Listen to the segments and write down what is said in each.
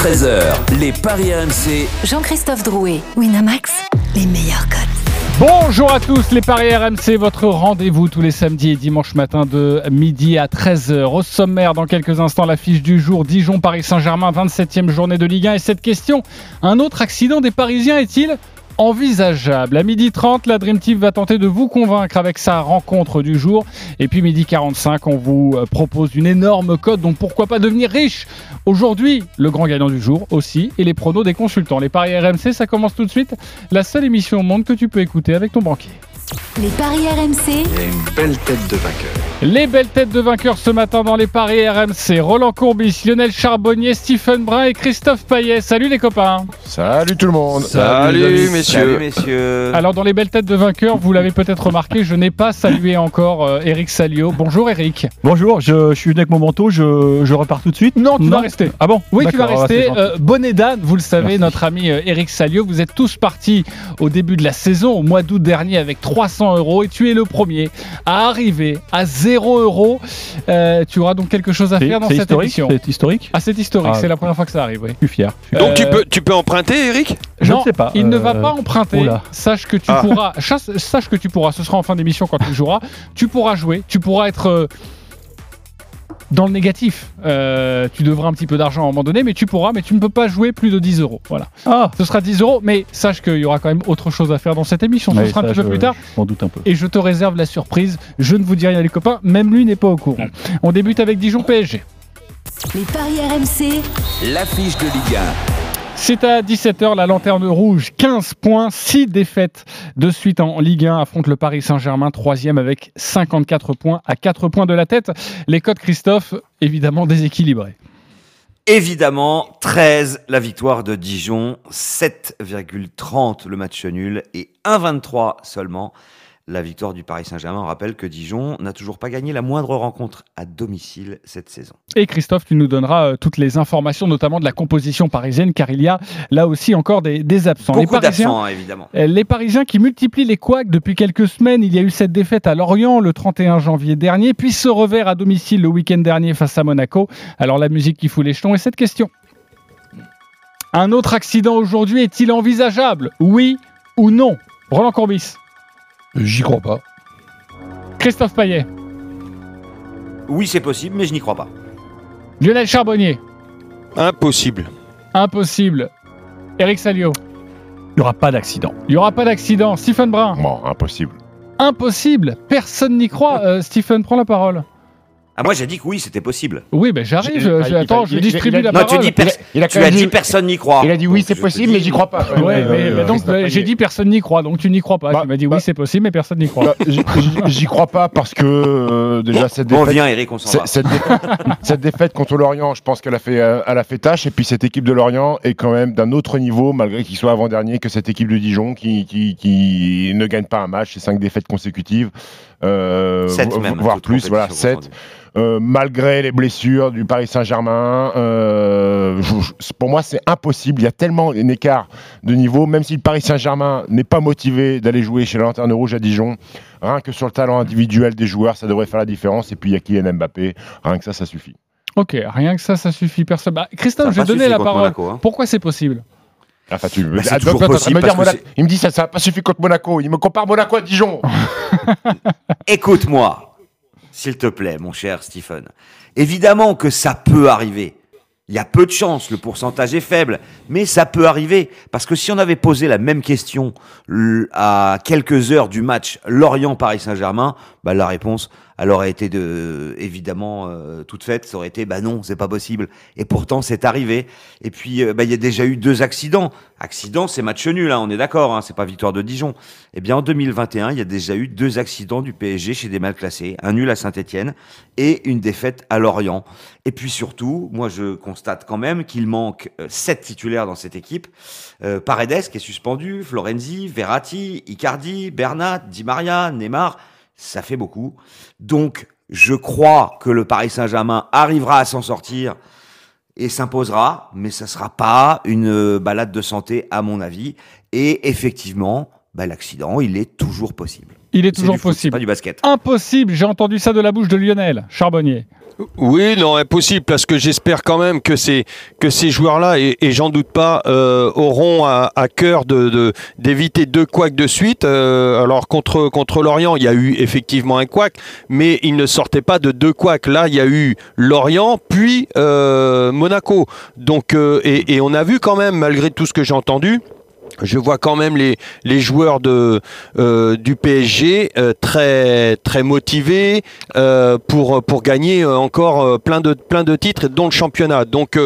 13h, les Paris RMC. Jean-Christophe Drouet, Winamax, les meilleurs codes. Bonjour à tous, les Paris RMC, votre rendez-vous tous les samedis et dimanches matin de midi à 13h. Au sommaire, dans quelques instants, l'affiche du jour Dijon-Paris Saint-Germain, 27e journée de Ligue 1. Et cette question, un autre accident des Parisiens est-il envisageable. À midi 30, la Dream Team va tenter de vous convaincre avec sa rencontre du jour. Et puis midi 45, on vous euh, propose une énorme cote, donc pourquoi pas devenir riche? Aujourd'hui, le grand gagnant du jour aussi, et les pronos des consultants. Les paris RMC, ça commence tout de suite. La seule émission au monde que tu peux écouter avec ton banquier. Les paris RMC, Il y a une belle tête de vainqueur. Les belles têtes de vainqueurs ce matin dans les paris RMC. Roland Courbis, Lionel Charbonnier, Stephen Brun et Christophe Payet. Salut les copains. Salut tout le monde. Salut, messieurs. Salut messieurs. Alors dans les belles têtes de vainqueurs, vous l'avez peut-être remarqué, je n'ai pas salué encore euh, Eric Salio. Bonjour Eric. Bonjour, je, je suis venu avec mon manteau, je, je repars tout de suite. Non, tu vas rester. Ah bon Oui, tu vas rester. Euh, bonnet d'âne, vous le savez, Merci. notre ami euh, Eric Salio. Vous êtes tous partis au début de la saison, au mois d'août dernier, avec 300 euros. Et tu es le premier à arriver à 0 euros. Euh, tu auras donc quelque chose à faire dans cette émission. c'est historique. Ah, c'est historique, Ah, c'est la première fois que ça arrive, oui. Je suis fier. je suis Donc tu Euh, peux, tu peux emprunter, Eric? Je non, ne sais pas, Il ne euh, va pas emprunter. oula. Sache que tu Ah. pourras. Sache que tu pourras. Ce sera en fin d'émission quand tu joueras. Tu pourras jouer. Tu pourras être. Dans le négatif, Euh, tu devras un petit peu d'argent à un moment donné, mais tu pourras, mais tu ne peux pas jouer plus de 10 euros. Voilà. Ah Ce sera 10 euros, mais sache qu'il y aura quand même autre chose à faire dans cette émission. Ce Ouais, sera un petit peu plus tard. Je doute un peu. Et je te réserve la surprise. Je ne vous dis rien, les copains. Même lui n'est pas au courant. On débute avec Dijon PSG. les paris RMC, L'affiche de Ligue C'est à 17h, la lanterne rouge, 15 points, 6 défaites de suite en Ligue 1, affronte le Paris Saint-Germain, troisième avec 54 points, à 4 points de la tête. Les codes Christophe, évidemment déséquilibrés. Évidemment, 13 la victoire de Dijon, 7,30 le match nul et 1,23 seulement la victoire du Paris Saint-Germain. On rappelle que Dijon n'a toujours pas gagné la moindre rencontre à domicile cette saison. Et Christophe, tu nous donneras euh, toutes les informations, notamment de la composition parisienne, car il y a là aussi encore des, des absents. Beaucoup les Parisiens, hein, évidemment. Euh, Les Parisiens qui multiplient les couacs depuis quelques semaines. Il y a eu cette défaite à Lorient le 31 janvier dernier, puis ce revers à domicile le week-end dernier face à Monaco. Alors la musique qui fout les jetons et cette question. Un autre accident aujourd'hui est-il envisageable? Oui ou non? Roland Courbis, J'y crois pas. Christophe Payet, Oui, c'est possible, mais je n'y crois pas. Lionel Charbonnier, Impossible. impossible. Eric Salio, Il n'y aura pas d'accident. il n'y aura pas d'accident. Stephen Brun, Bon, impossible. impossible. Personne n'y croit. Euh, Stephen, prends la parole. Ah, moi, j'ai dit que oui, c'était possible. Oui, ben j'arrive. Je- il- attends, il- je il- distribue il- la Non, parole. tu dis, pers- Il a tu as dit personne n'y croit. Il a dit oui, c'est je possible, mais j'y crois pas. Ouais, mais, mais donc euh, j'ai dit personne n'y croit, donc tu n'y crois pas. Bah, tu m'as dit bah- oui, c'est possible, mais personne n'y croit. Bah, j'y- crois pas parce que euh, déjà cette défaite, viens, Eric, on s'en va. cette, défaite, cette défaite contre Lorient, je pense qu'elle a fait, euh, elle a fait tâche. Et puis cette équipe de Lorient est quand même d'un autre niveau, malgré qu'il soit avant-dernier, que cette équipe de Dijon qui, qui, qui ne gagne pas un match, c'est cinq défaites consécutives, même, voire plus, voilà, compétition sept. confondue. Euh, malgré les blessures du Paris Saint-Germain. euh, pour moi, c'est impossible. Il y a tellement un écart de niveau, même si le Paris Saint-Germain n'est pas motivé d'aller jouer chez la Lanterne Rouge à Dijon. Rien que sur le talent individuel des joueurs, ça devrait faire la différence. Et puis, il y a Kylian Mbappé. Rien que ça, ça suffit. Ok, rien que ça, ça suffit. Personne. Bah, Christophe, je vais donner la parole. Monaco, hein. Pourquoi c'est possible? Enfin, tu... Bah, c'est Ah, toujours donc, toi, possible tu vas me dire parce que Monaco- Il me dit ça, ça n'a pas suffi contre Monaco. Il me compare Monaco à Dijon. Écoute-moi, s'il te plaît, mon cher Stephen. Évidemment que ça peut arriver. Il y a peu de chances, le pourcentage est faible, mais ça peut arriver. Parce que si on avait posé la même question à quelques heures du match Lorient-Paris Saint-Germain, bah, la réponse, elle aurait été de, évidemment euh, toute faite. Ça aurait été, bah non, c'est pas possible. Et pourtant, c'est arrivé. Et puis, euh, bah, il y a déjà eu deux accidents. Accident, c'est match nul, hein, on est d'accord, hein, c'est pas victoire de Dijon. Eh bien, en 2021, il y a déjà eu deux accidents du PSG chez des mal classés, un nul à Saint-Etienne et une défaite à Lorient. Et puis surtout, moi, je constate quand même qu'il manque euh, sept titulaires dans cette équipe. Euh, Paredes qui est suspendu, Florenzi, Verratti, Icardi, Bernat, Di Maria, Neymar, ça fait beaucoup. Donc, je crois que le Paris Saint-Germain arrivera à s'en sortir et s'imposera, mais ça sera pas une euh, balade de santé à mon avis. Et effectivement, bah, l'accident, il est toujours possible. Il est toujours du foot, c'est possible. pas du basket. Impossible, j'ai entendu ça de la bouche de Lionel Charbonnier. Oui, non, impossible, parce que j'espère quand même que ces, que ces joueurs-là, et, et j'en doute pas, euh, auront à, à cœur de, de- d'éviter deux couacs de suite. Euh, alors, contre, contre Lorient, il y a eu effectivement un couac, mais il ne sortait pas de deux couacs. Là, il y a eu Lorient, puis euh, Monaco. Donc, euh, et, et on a vu quand même, malgré tout ce que j'ai entendu, je vois quand même les, les joueurs de, euh, du PSG euh, très, très motivés euh, pour, pour gagner encore plein, de, plein de titres, dont le championnat. Donc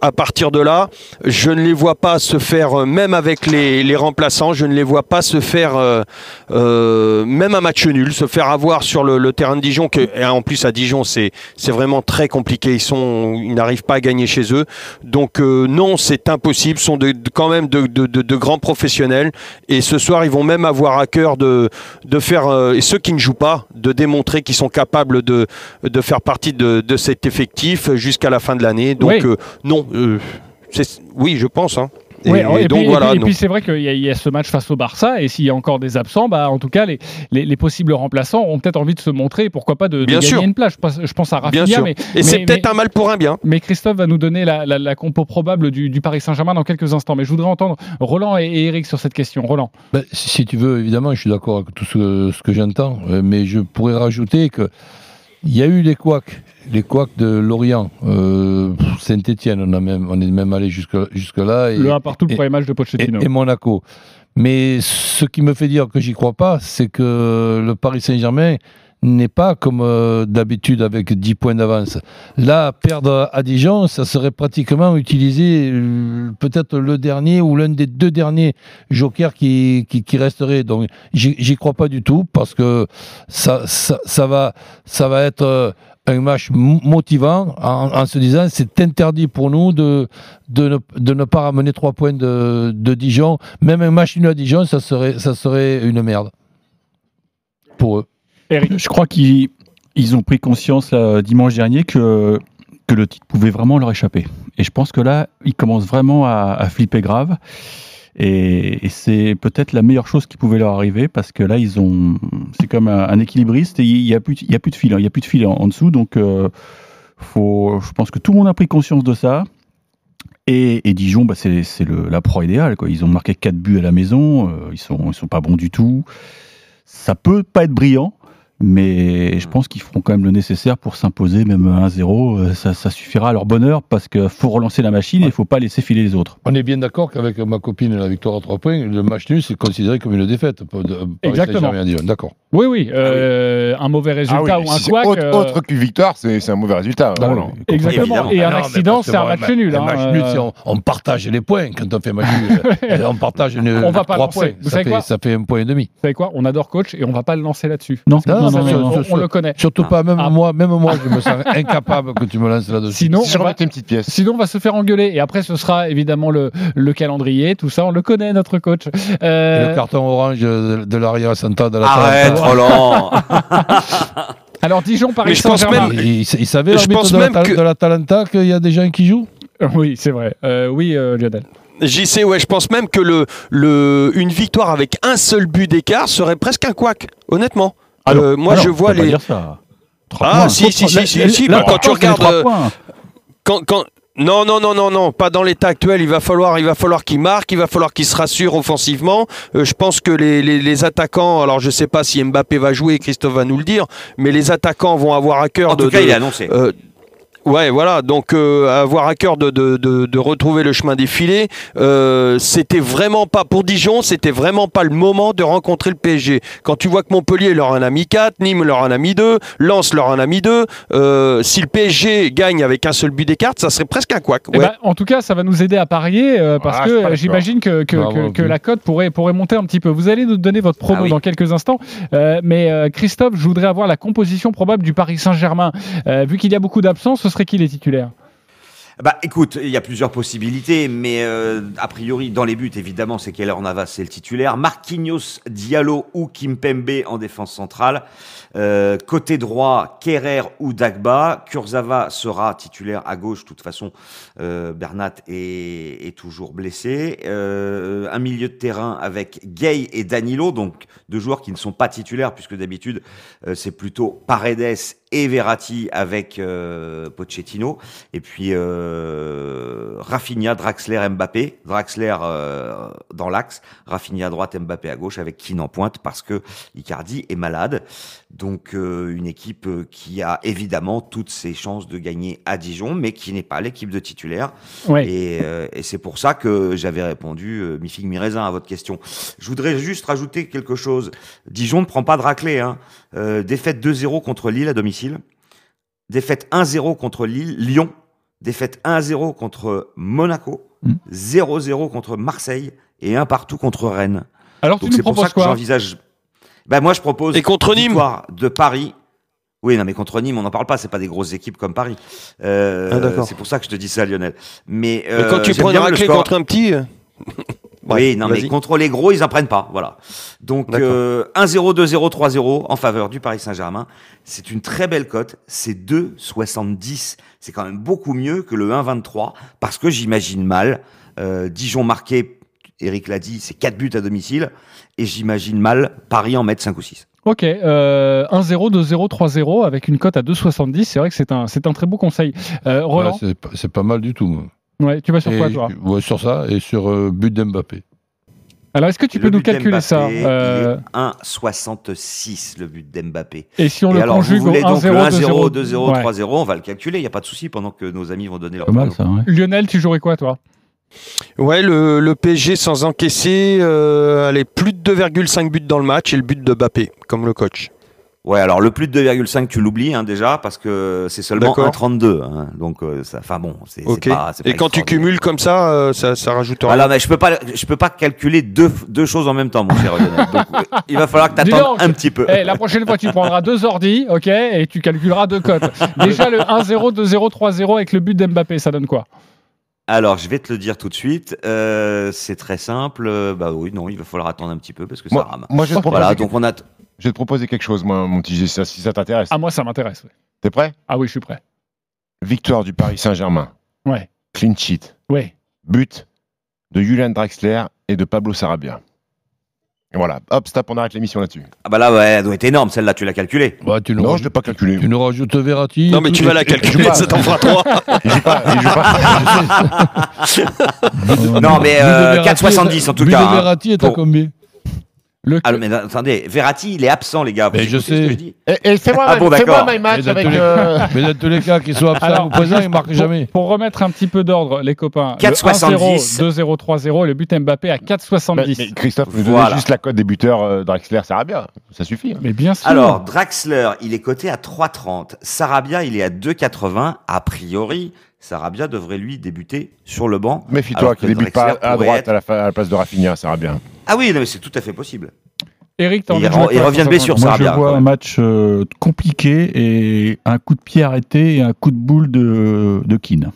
à partir de là, je ne les vois pas se faire, même avec les, les remplaçants, je ne les vois pas se faire, même un match nul, se faire avoir sur le, terrain de Dijon. Et en plus à Dijon, c'est vraiment très compliqué. Ils, ils n'arrivent pas à gagner chez eux. Donc non, c'est impossible. Ce sont quand même de- de- de grands professionnels. Et ce soir, ils vont même avoir à cœur de, de faire, euh, et ceux qui ne jouent pas, de démontrer qu'ils sont capables de, de faire partie de, de cet effectif jusqu'à la fin de l'année. Donc Oui. euh, non, euh, c'est- oui, je pense. hein. Et, Ouais, et et, donc puis, et c'est vrai qu'il y, a- il y a ce match face au Barça, et s'il y a encore des absents, bah, en tout cas, les, les, les possibles remplaçants ont peut-être envie de se montrer, pourquoi pas de, de Bien gagner sûr. une place. Je pense, je pense à Bien Rafinha, sûr. mais, et c'est peut-être un mal pour un bien. mais Christophe va nous donner la, la- la compo probable du, du Paris Saint-Germain dans quelques instants. Mais je voudrais entendre Roland et, et Eric sur cette question. Roland. Ben, si si tu veux, évidemment, je suis d'accord avec tout ce, ce que j'entends, euh, mais je pourrais rajouter que il y a eu les couacs, les couacs de Lorient, euh, Saint-Etienne, on, a même, on est même allé jusque, jusque là. Et, le 1 partout, le premier match de Pochettino. et, et Monaco. Mais ce qui me fait dire que j'y crois pas, c'est que le Paris Saint-Germain n'est pas comme euh, d'habitude avec 10 points d'avance. Là, perdre à Dijon, ça serait pratiquement utiliser euh, peut-être le dernier ou l'un des deux derniers jokers qui, qui, resterait. Donc, j'y crois pas du tout parce que ça, va, être euh, un match mo- motivant en, se disant c'est interdit pour nous de, ne, pas ramener trois points de, de Dijon. Même un match nul à Dijon, ça serait une merde pour eux. Je crois qu'ils ils ont pris conscience là, dimanche dernier que, le titre pouvait vraiment leur échapper. Et je pense que là, ils commencent vraiment à, flipper grave. Et, c'est peut-être la meilleure chose qui pouvait leur arriver parce que là, ils ont, c'est comme un, équilibriste il n'y a, plus de- fil, hein. il a plus de fil en, dessous. Donc, euh, je pense que tout le monde a pris conscience de ça. Et, Dijon, bah, c'est la proie idéale. Ils ont marqué 4 buts à la maison, euh, ils sont, ils sont pas bons du tout. Ça peut pas être brillant, mais je pense qu'ils feront quand même le nécessaire pour s'imposer, même 1-0. euh, Ça, ça suffira à leur bonheur parce qu'il faut relancer la machine et il faut pas laisser filer les autres. On est bien d'accord qu'avec ma copine, la victoire à trois points, le match nul, c'est considéré comme une défaite. Exactement. D'accord. Oui, oui. euh, Un mauvais résultat Ah oui, ou un si couac. autre, euh, autre qu'une victoire, c'est un mauvais résultat. Bah. Exactement. Évidemment. Et un Ah non, mais accident, c'est un bon, match un nul. Un hein, match nul, euh, c'est on, on partage les points quand on fait match nul. On partage une, On va pas trois lancer. points. Vous Ça savez fait, quoi ça fait un point et demi. Vous savez quoi On adore coach et on va pas le lancer là-dessus. Non, non, non, non, on, le connaît. Surtout pas, même Ah. moi, même moi, je me sens incapable que tu me lances là-dessus. Sinon, Si on va, remettais une petite pièce. sinon, on va se faire engueuler. Et après, ce sera évidemment le, le calendrier. Tout ça, on le connaît, notre coach. Euh, le carton orange de, de l'arrière Santa de la Arrête, Roland alors, Dijon, Paris Mais je pense Saint-Germain. même- Il, il savait Je pense de, la même Ta- que- de la Talenta qu'il y a des gens qui jouent? Oui, c'est vrai. Euh, oui, euh, Lionel. J'y sais, ouais, je pense même que le, le, une victoire avec un seul but d'écart serait presque un couac, honnêtement. Ah non, Euh, moi, ah je vois pas les. dire ça. Trois Ah, points. si, si, si, La- si, la- si, la- bah, quand tu regardes, euh. Quand, quand... Non, non, non, non, non, pas dans l'état actuel. Il va falloir, il va falloir qu'il marque, il va falloir qu'il se rassure offensivement. Euh, je pense que les, les, les attaquants, alors je sais pas si Mbappé va jouer, Christophe va nous le dire, mais les attaquants vont avoir à cœur En de. tout cas, de- il est annoncé. euh, Ouais, voilà. Donc, euh, avoir à cœur de, de, de, de retrouver le chemin des filets, euh, c'était vraiment pas pour Dijon, c'était vraiment pas le moment de rencontrer le PSG. Quand tu vois que Montpellier leur en a mis 4, Nîmes leur en a mis 2, Lens leur en a mis 2, euh, si le PSG gagne avec un seul but d'écart, ça serait presque un couac. Eh Ouais. ben, en tout cas, ça va nous aider à parier euh, parce Ah, pas que j'imagine que, que, que- la cote pourrait, pourrait monter un petit peu. Vous allez nous donner votre promo Ah oui. dans quelques instants. Euh, mais euh, Christophe, je voudrais avoir la composition probable du Paris Saint-Germain. Euh, vu qu'il y a beaucoup d'absents, ce serait qui les titulaires? Bah écoute, il y a plusieurs possibilités, mais euh, a priori, dans les buts, évidemment, c'est Keller Navas, c'est le titulaire. Marquinhos, Diallo ou Kimpembe en défense centrale. Euh, côté droit, Kerrer ou Dagba. Kurzawa sera titulaire à gauche. De toute façon, euh, Bernat est, toujours blessé. Euh, un milieu de terrain avec Gay et Danilo, donc deux joueurs qui ne sont pas titulaires, puisque d'habitude, c'est plutôt Paredes et Verratti avec euh, Pochettino. Et puis euh, Rafinha, Draxler, Mbappé. Draxler dans l'axe, Rafinha à droite, Mbappé à gauche, avec Keane en pointe parce que Icardi est malade. Donc euh, une équipe euh, qui a évidemment toutes ses chances de gagner à Dijon, mais qui n'est pas l'équipe de titulaire. Ouais. Et, euh, et c'est pour ça que j'avais répondu euh, mi figue mi raisin à votre question. Je voudrais juste rajouter quelque chose. Dijon ne prend pas de raclée. Hein. Euh, défaite 2-0 contre Lille à domicile. Défaite 1-0 contre Lille, Lyon. Défaite 1-0 contre Monaco. Mm. 0-0 contre Marseille. Et un partout contre Rennes. Alors tu Donc nous c'est pour ça que quoi? j'envisage. Ben moi je propose. Et contre Nîmes victoire de Paris. Oui, non, mais contre Nîmes, on n'en parle pas. C'est pas des grosses équipes comme Paris. Euh, Ah, d'accord. c'est pour ça que je te dis ça, Lionel. Mais, Mais euh, quand tu prends une bien le raclée score- contre un petit. euh, oui, non, mais contre les gros, ils en prennent pas. Voilà. Donc, euh, 1-0, 2-0, 3-0 en faveur du Paris Saint-Germain. C'est une très belle cote. C'est 2,70. C'est quand même beaucoup mieux que le 1,23 parce que j'imagine mal. euh, Dijon marqué, Eric l'a dit, c'est 4 buts à domicile. Et j'imagine mal Paris en mettre 5 ou 6. Ok, euh, 1-0, 2-0, 3-0 avec une cote à 2,70. C'est vrai que c'est un, c'est un très beau conseil. Euh, Roland, Ouais, c'est pas- mal du tout. moi. ouais, tu vas sur Et- quoi toi ouais, Sur ça et sur euh, but d'Mbappé. Alors est-ce que tu Le peux nous calculer ça Euh, est 1,66 le but d'Mbappé. Et si on Et le alors, conjugue au voulez donc 1-0, le 1-0, 2-0, 2-0, Ouais. 3-0, on va le calculer, il n'y a pas de souci pendant que nos amis vont donner leur Pas mal ça. Ouais. Lionel, tu jouerais quoi toi? Ouais, le, le PSG sans encaisser, euh, allez, plus de 2,5 buts dans le match et le but de Bappé, comme le coach. Ouais, alors le plus de 2,5, tu l'oublies hein, déjà, parce que c'est seulement D'accord. 1,32. Hein, donc, euh, enfin bon, c'est c'est Ok. pas. c'est pas Et quand tu cumules comme ça, euh, ça, ça rajoute rien. Voilà, mais je peux pas, je peux pas calculer deux, deux choses en même temps, mon cher Lionel. Donc, il va falloir que tu donc. un petit peu. Eh, La prochaine fois, tu prendras deux ordi, ok, et tu calculeras deux cotes. Déjà le 1-0, 2-0, 3-0 avec le but d'Mbappé, ça donne quoi? Alors, je vais te le dire tout de suite. Euh, c'est très simple. Euh, Bah oui, non, il va falloir attendre un petit peu parce que ça rame. moi, je, vais te proposer, Voilà, donc on a. je vais te proposer quelque chose, moi, mon petit G, si ça t'intéresse. Ah moi ça m'intéresse. ouais. T'es prêt? Ah oui, je suis prêt. Victoire du Paris Saint-Germain. Ouais. Clean sheet. Ouais. But de Julian Draxler et de Pablo Sarabia. Et voilà, hop, stop, on arrête l'émission là-dessus. Ah bah là, ouais, elle doit être énorme. Celle-là, tu l'as calculée. Bah, tu Non, rajoutes- je ne l'ai pas calculé. Tu nous rajoutes Verratti. Non, mais tu vas la calculer, ça t'en fera trois. Il joue pas, il joue pas. Non, mais But de euh, Verratti 4,70 en tout cas. de hein. Verratti est à combien? Le Ah, mais attendez, Verratti, il est absent, les gars. Vous Mais je écoutez ce que sais. je dis Et, et fais-moi Ah bon, fais-moi d'accord. my match Mais dans avec. tous les- euh, Mais dans tous les cas, qu'ils soient absents Alors, ou ils marquent pour, jamais. Pour remettre un petit peu d'ordre, les copains. 4,70. Le 1-0, 2-0, 3-0, le but Mbappé à mais- 4,70. mais Christophe, nous Voilà. donnez juste la cote des buteurs euh, Draxler, Sarabia. Ça suffit. hein. Mais bien sûr. Alors, Draxler, il est coté à 3,30. Sarabia, il est à 2,80. A priori, Sarabia devrait lui débuter sur le banc. Méfie-toi qu'il débute pas à droite être- à, la, fa- à la place de Rafinha, Sarabia. Ah oui, non, mais c'est tout à fait possible. Eric, t'as Il re- il revient de 350? blessure, Moi, Sarabia, je vois un match euh, compliqué et un coup de pied arrêté et un coup de boule de, de Keane.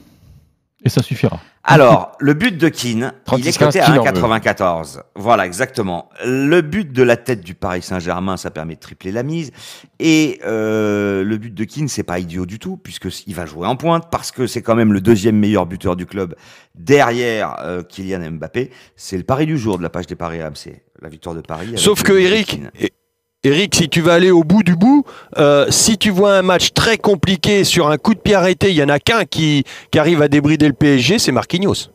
Et ça suffira. Alors, le but de Keane, il est 36-15, coté à Keane en veut. 1,94. Voilà, exactement. Le but de la tête du Paris Saint-Germain, ça permet de tripler la mise. Et euh, le but de Keane, c'est pas idiot du tout, puisque il va jouer en pointe, parce que c'est quand même le deuxième meilleur buteur du club derrière euh, Kylian Mbappé. C'est le pari du jour de la page des paris AMC, la victoire de Paris. Sauf que Eric, Eric, si tu vas aller au bout du bout, euh, si tu vois un match très compliqué sur un coup de pied arrêté, il y en a qu'un qui, qui arrive à débrider le PSG, c'est Marquinhos.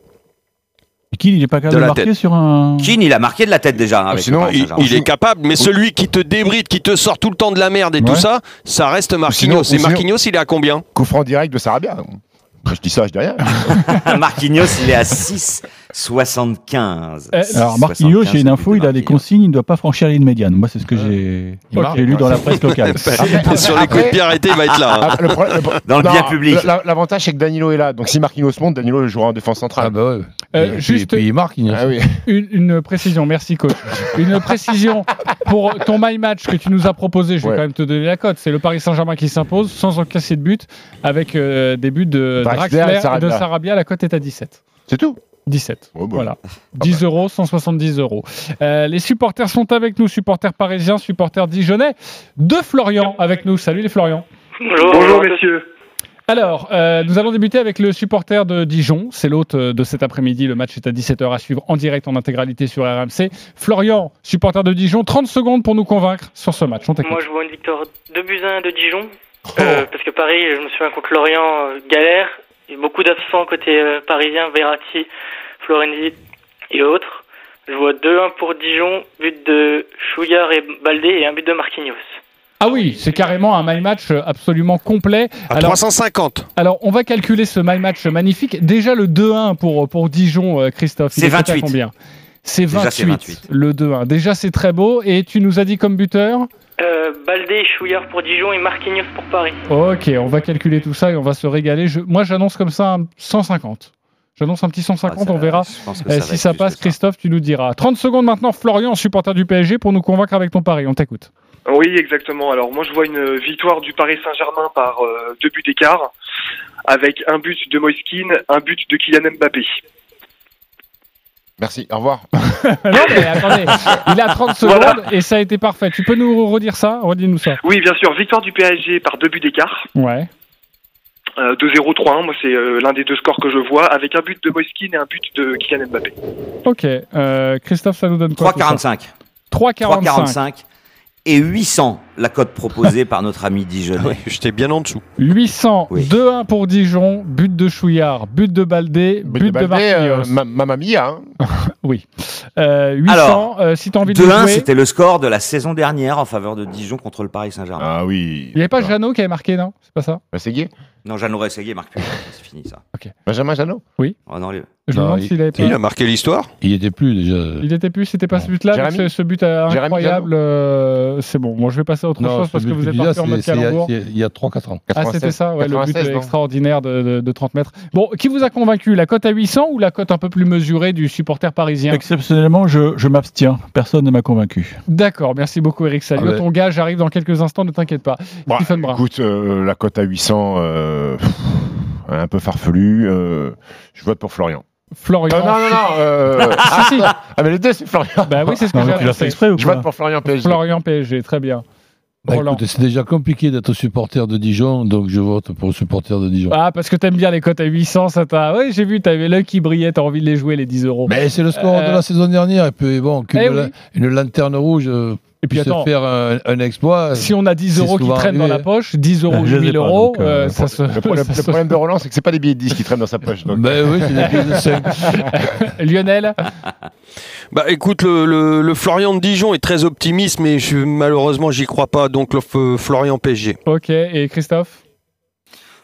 Et Keane, il est pas capable de, marquer tête. sur un. Keane, il a marqué de la tête déjà. hein, avec sinon, Il, est capable, mais celui qui te débride, qui te sort tout le temps de la merde et tout ça, ça reste Marquinhos. Et sinon- Marquinhos, il est à combien? Coup franc direct de Sarabia. Je dis ça, je dis rien. Marquinhos, il est à 6,75. Euh, Alors, Marquinhos, j'ai une info, il a des consignes, il ne doit pas franchir la ligne médiane. Moi, c'est ce que j'ai Ok. j'ai lu dans la presse locale. Et sur les coups de pied arrêtés, il va être là. hein. Le le Dans le Non, bien public. la- L'avantage, c'est que Danilo est là. Donc, si Marquinhos monte, Danilo jouera en défense centrale. Ah bah ouais. Euh, Et puis- juste et puis il- Ah oui. une, une précision, merci coach. Une précision pour ton my match que tu nous as proposé. Je vais Ouais. quand même te donner la cote. C'est le Paris Saint-Germain qui s'impose sans encaisser de but avec euh, des buts de Draxler Draxler et et de Sarabia. Sarabia. La cote est à 17. C'est tout. 17. Ouais, bah. Voilà. 10 euros, 170 euros. Euh, les supporters sont avec nous, supporters parisiens, supporters dijonnais. De Florian avec nous. Salut les Florian. Bonjour, Bonjour messieurs. Alors, euh, nous allons débuter avec le supporter de Dijon. C'est l'hôte euh, de cet après-midi. Le match est à 17h à suivre en direct en intégralité sur RMC. Florian, supporter de Dijon, 30 secondes pour nous convaincre sur ce match. On. Moi, je vois une victoire 2 buts à 1 de Dijon. Euh, parce que Paris, je me souviens contre Lorient, euh, galère. Il y a beaucoup d'absents côté euh, parisien, Verratti, Florenzi et autres. Je vois 2-1 pour Dijon, but de Chouillard et Baldé et un but de Marquinhos. Ah oui, c'est carrément un my match absolument complet. À Alors, 350. alors, on va calculer ce my match magnifique. Déjà le 2-1 pour, pour Dijon, euh, Christophe. C'est est coté à 28. combien? C'est Déjà, 28, c'est 28. le 2-1. Déjà, c'est très beau. Et tu nous as dit comme buteur? Euh, Baldé et Chouillard pour Dijon et Marquinhos pour Paris. Ok, on va calculer tout ça et on va se régaler. Je- moi, j'annonce comme ça un 150. J'annonce un petit 150, Ah, ça- on verra. Euh, va si ça passe, ça. Christophe, tu nous diras. 30 secondes maintenant, Florian, supporter du PSG, pour nous convaincre avec ton pari. On t'écoute. Oui, exactement. Alors moi je vois une victoire du Paris Saint-Germain par euh, deux buts d'écart, avec un but de Moiskin, un but de Kylian Mbappé. Merci. Au revoir. non, mais attendez, il a 30 secondes Voilà. et ça a été parfait. Tu peux nous redire ça Redis-nous ça. Oui, bien sûr, victoire du PSG par deux buts d'écart, Ouais. euh, 2-0, 3-1. Moi c'est euh, l'un des deux scores que je vois, avec un but de Moiskin et un but de Kylian Mbappé. Ok. Euh, Christophe, ça nous donne quoi tout ça? 3,45. 3,45. 3,45 et 800 la cote proposée par notre ami. Oui, J'étais bien en dessous. 800, Oui. 2-1 pour Dijon, but de Chouillard, but de Baldé, but, de, Balde, euh, Marquinhos. ma- Mamma mia. hein. Oui. Euh, 800, Alors, euh, si tu as envie de le 2-1, jouer. c'était le score de la saison dernière en faveur de Dijon contre le Paris Saint-Germain. Ah oui. Il n'y avait pas. Jeannot qui avait marqué, non? C'est pas ça? Bah, c'est gay. Non, Jeannot Rességuier marque plus. C'est fini ça. Benjamin Janot. Oh, non, les- Je me Non, demande il- s'il avait pas. Il a marqué l'histoire. Il était plus déjà. Il était plus, c'était pas ce but-là, Jérémy mais ce, ce but euh, incroyable. euh, c'est bon. Moi, je vais passer à autre chose parce que vous êtes parti en mode calembour. Il y a 3-4 ans. Ah, c'était ça, ouais, le but 96, non extraordinaire de, de- de 30 mètres. Bon, qui vous a convaincu La cote à 800 ou la cote un peu plus mesurée du supporter parisien? Exceptionnellement, je, je m'abstiens. Personne ne m'a convaincu. D'accord, merci beaucoup Eric Salio. Ah ouais. Ton gage arrive dans quelques instants, ne t'inquiète pas. Bah, Stephen Brun. écoute, euh, la cote à 800, euh, pff, un peu farfelu. euh, je vote pour Florian. Florian. Euh, non, non, non. euh, Ah, si. ah, mais les deux, c'est Florian. Bah oui, c'est ce que j'ai annoncé. exprès ou Je vote pour Florian PSG. Florian PSG, très bien. Bah, c'est déjà compliqué d'être supporter de Dijon, donc je vote pour le supporter de Dijon. Ah, parce que t'aimes bien les cotes à 800, ça t'a. Oui, j'ai vu, t'avais l'œil qui brillait, t'as envie de les jouer, les 10 euros. Mais c'est le score Euh, de la saison dernière, et puis bon, eh la- une lanterne rouge euh, Et puis attends, faire un, un exploit. si on a 10 c'est euros qui traînent dans la poche, 10 euros, Je les ai 1000 pas, euros, donc, euh, euh, ça se. Le, pro- le- ça le se- problème de Roland, c'est que c'est pas des billets de 10 qui traînent dans sa poche. donc. Ben oui, c'est des pieds de 5. Lionel Bah écoute, le, le- le Florian de Dijon est très optimiste, mais je, malheureusement, j'y crois pas. Donc le Florian PSG. Ok, et Christophe?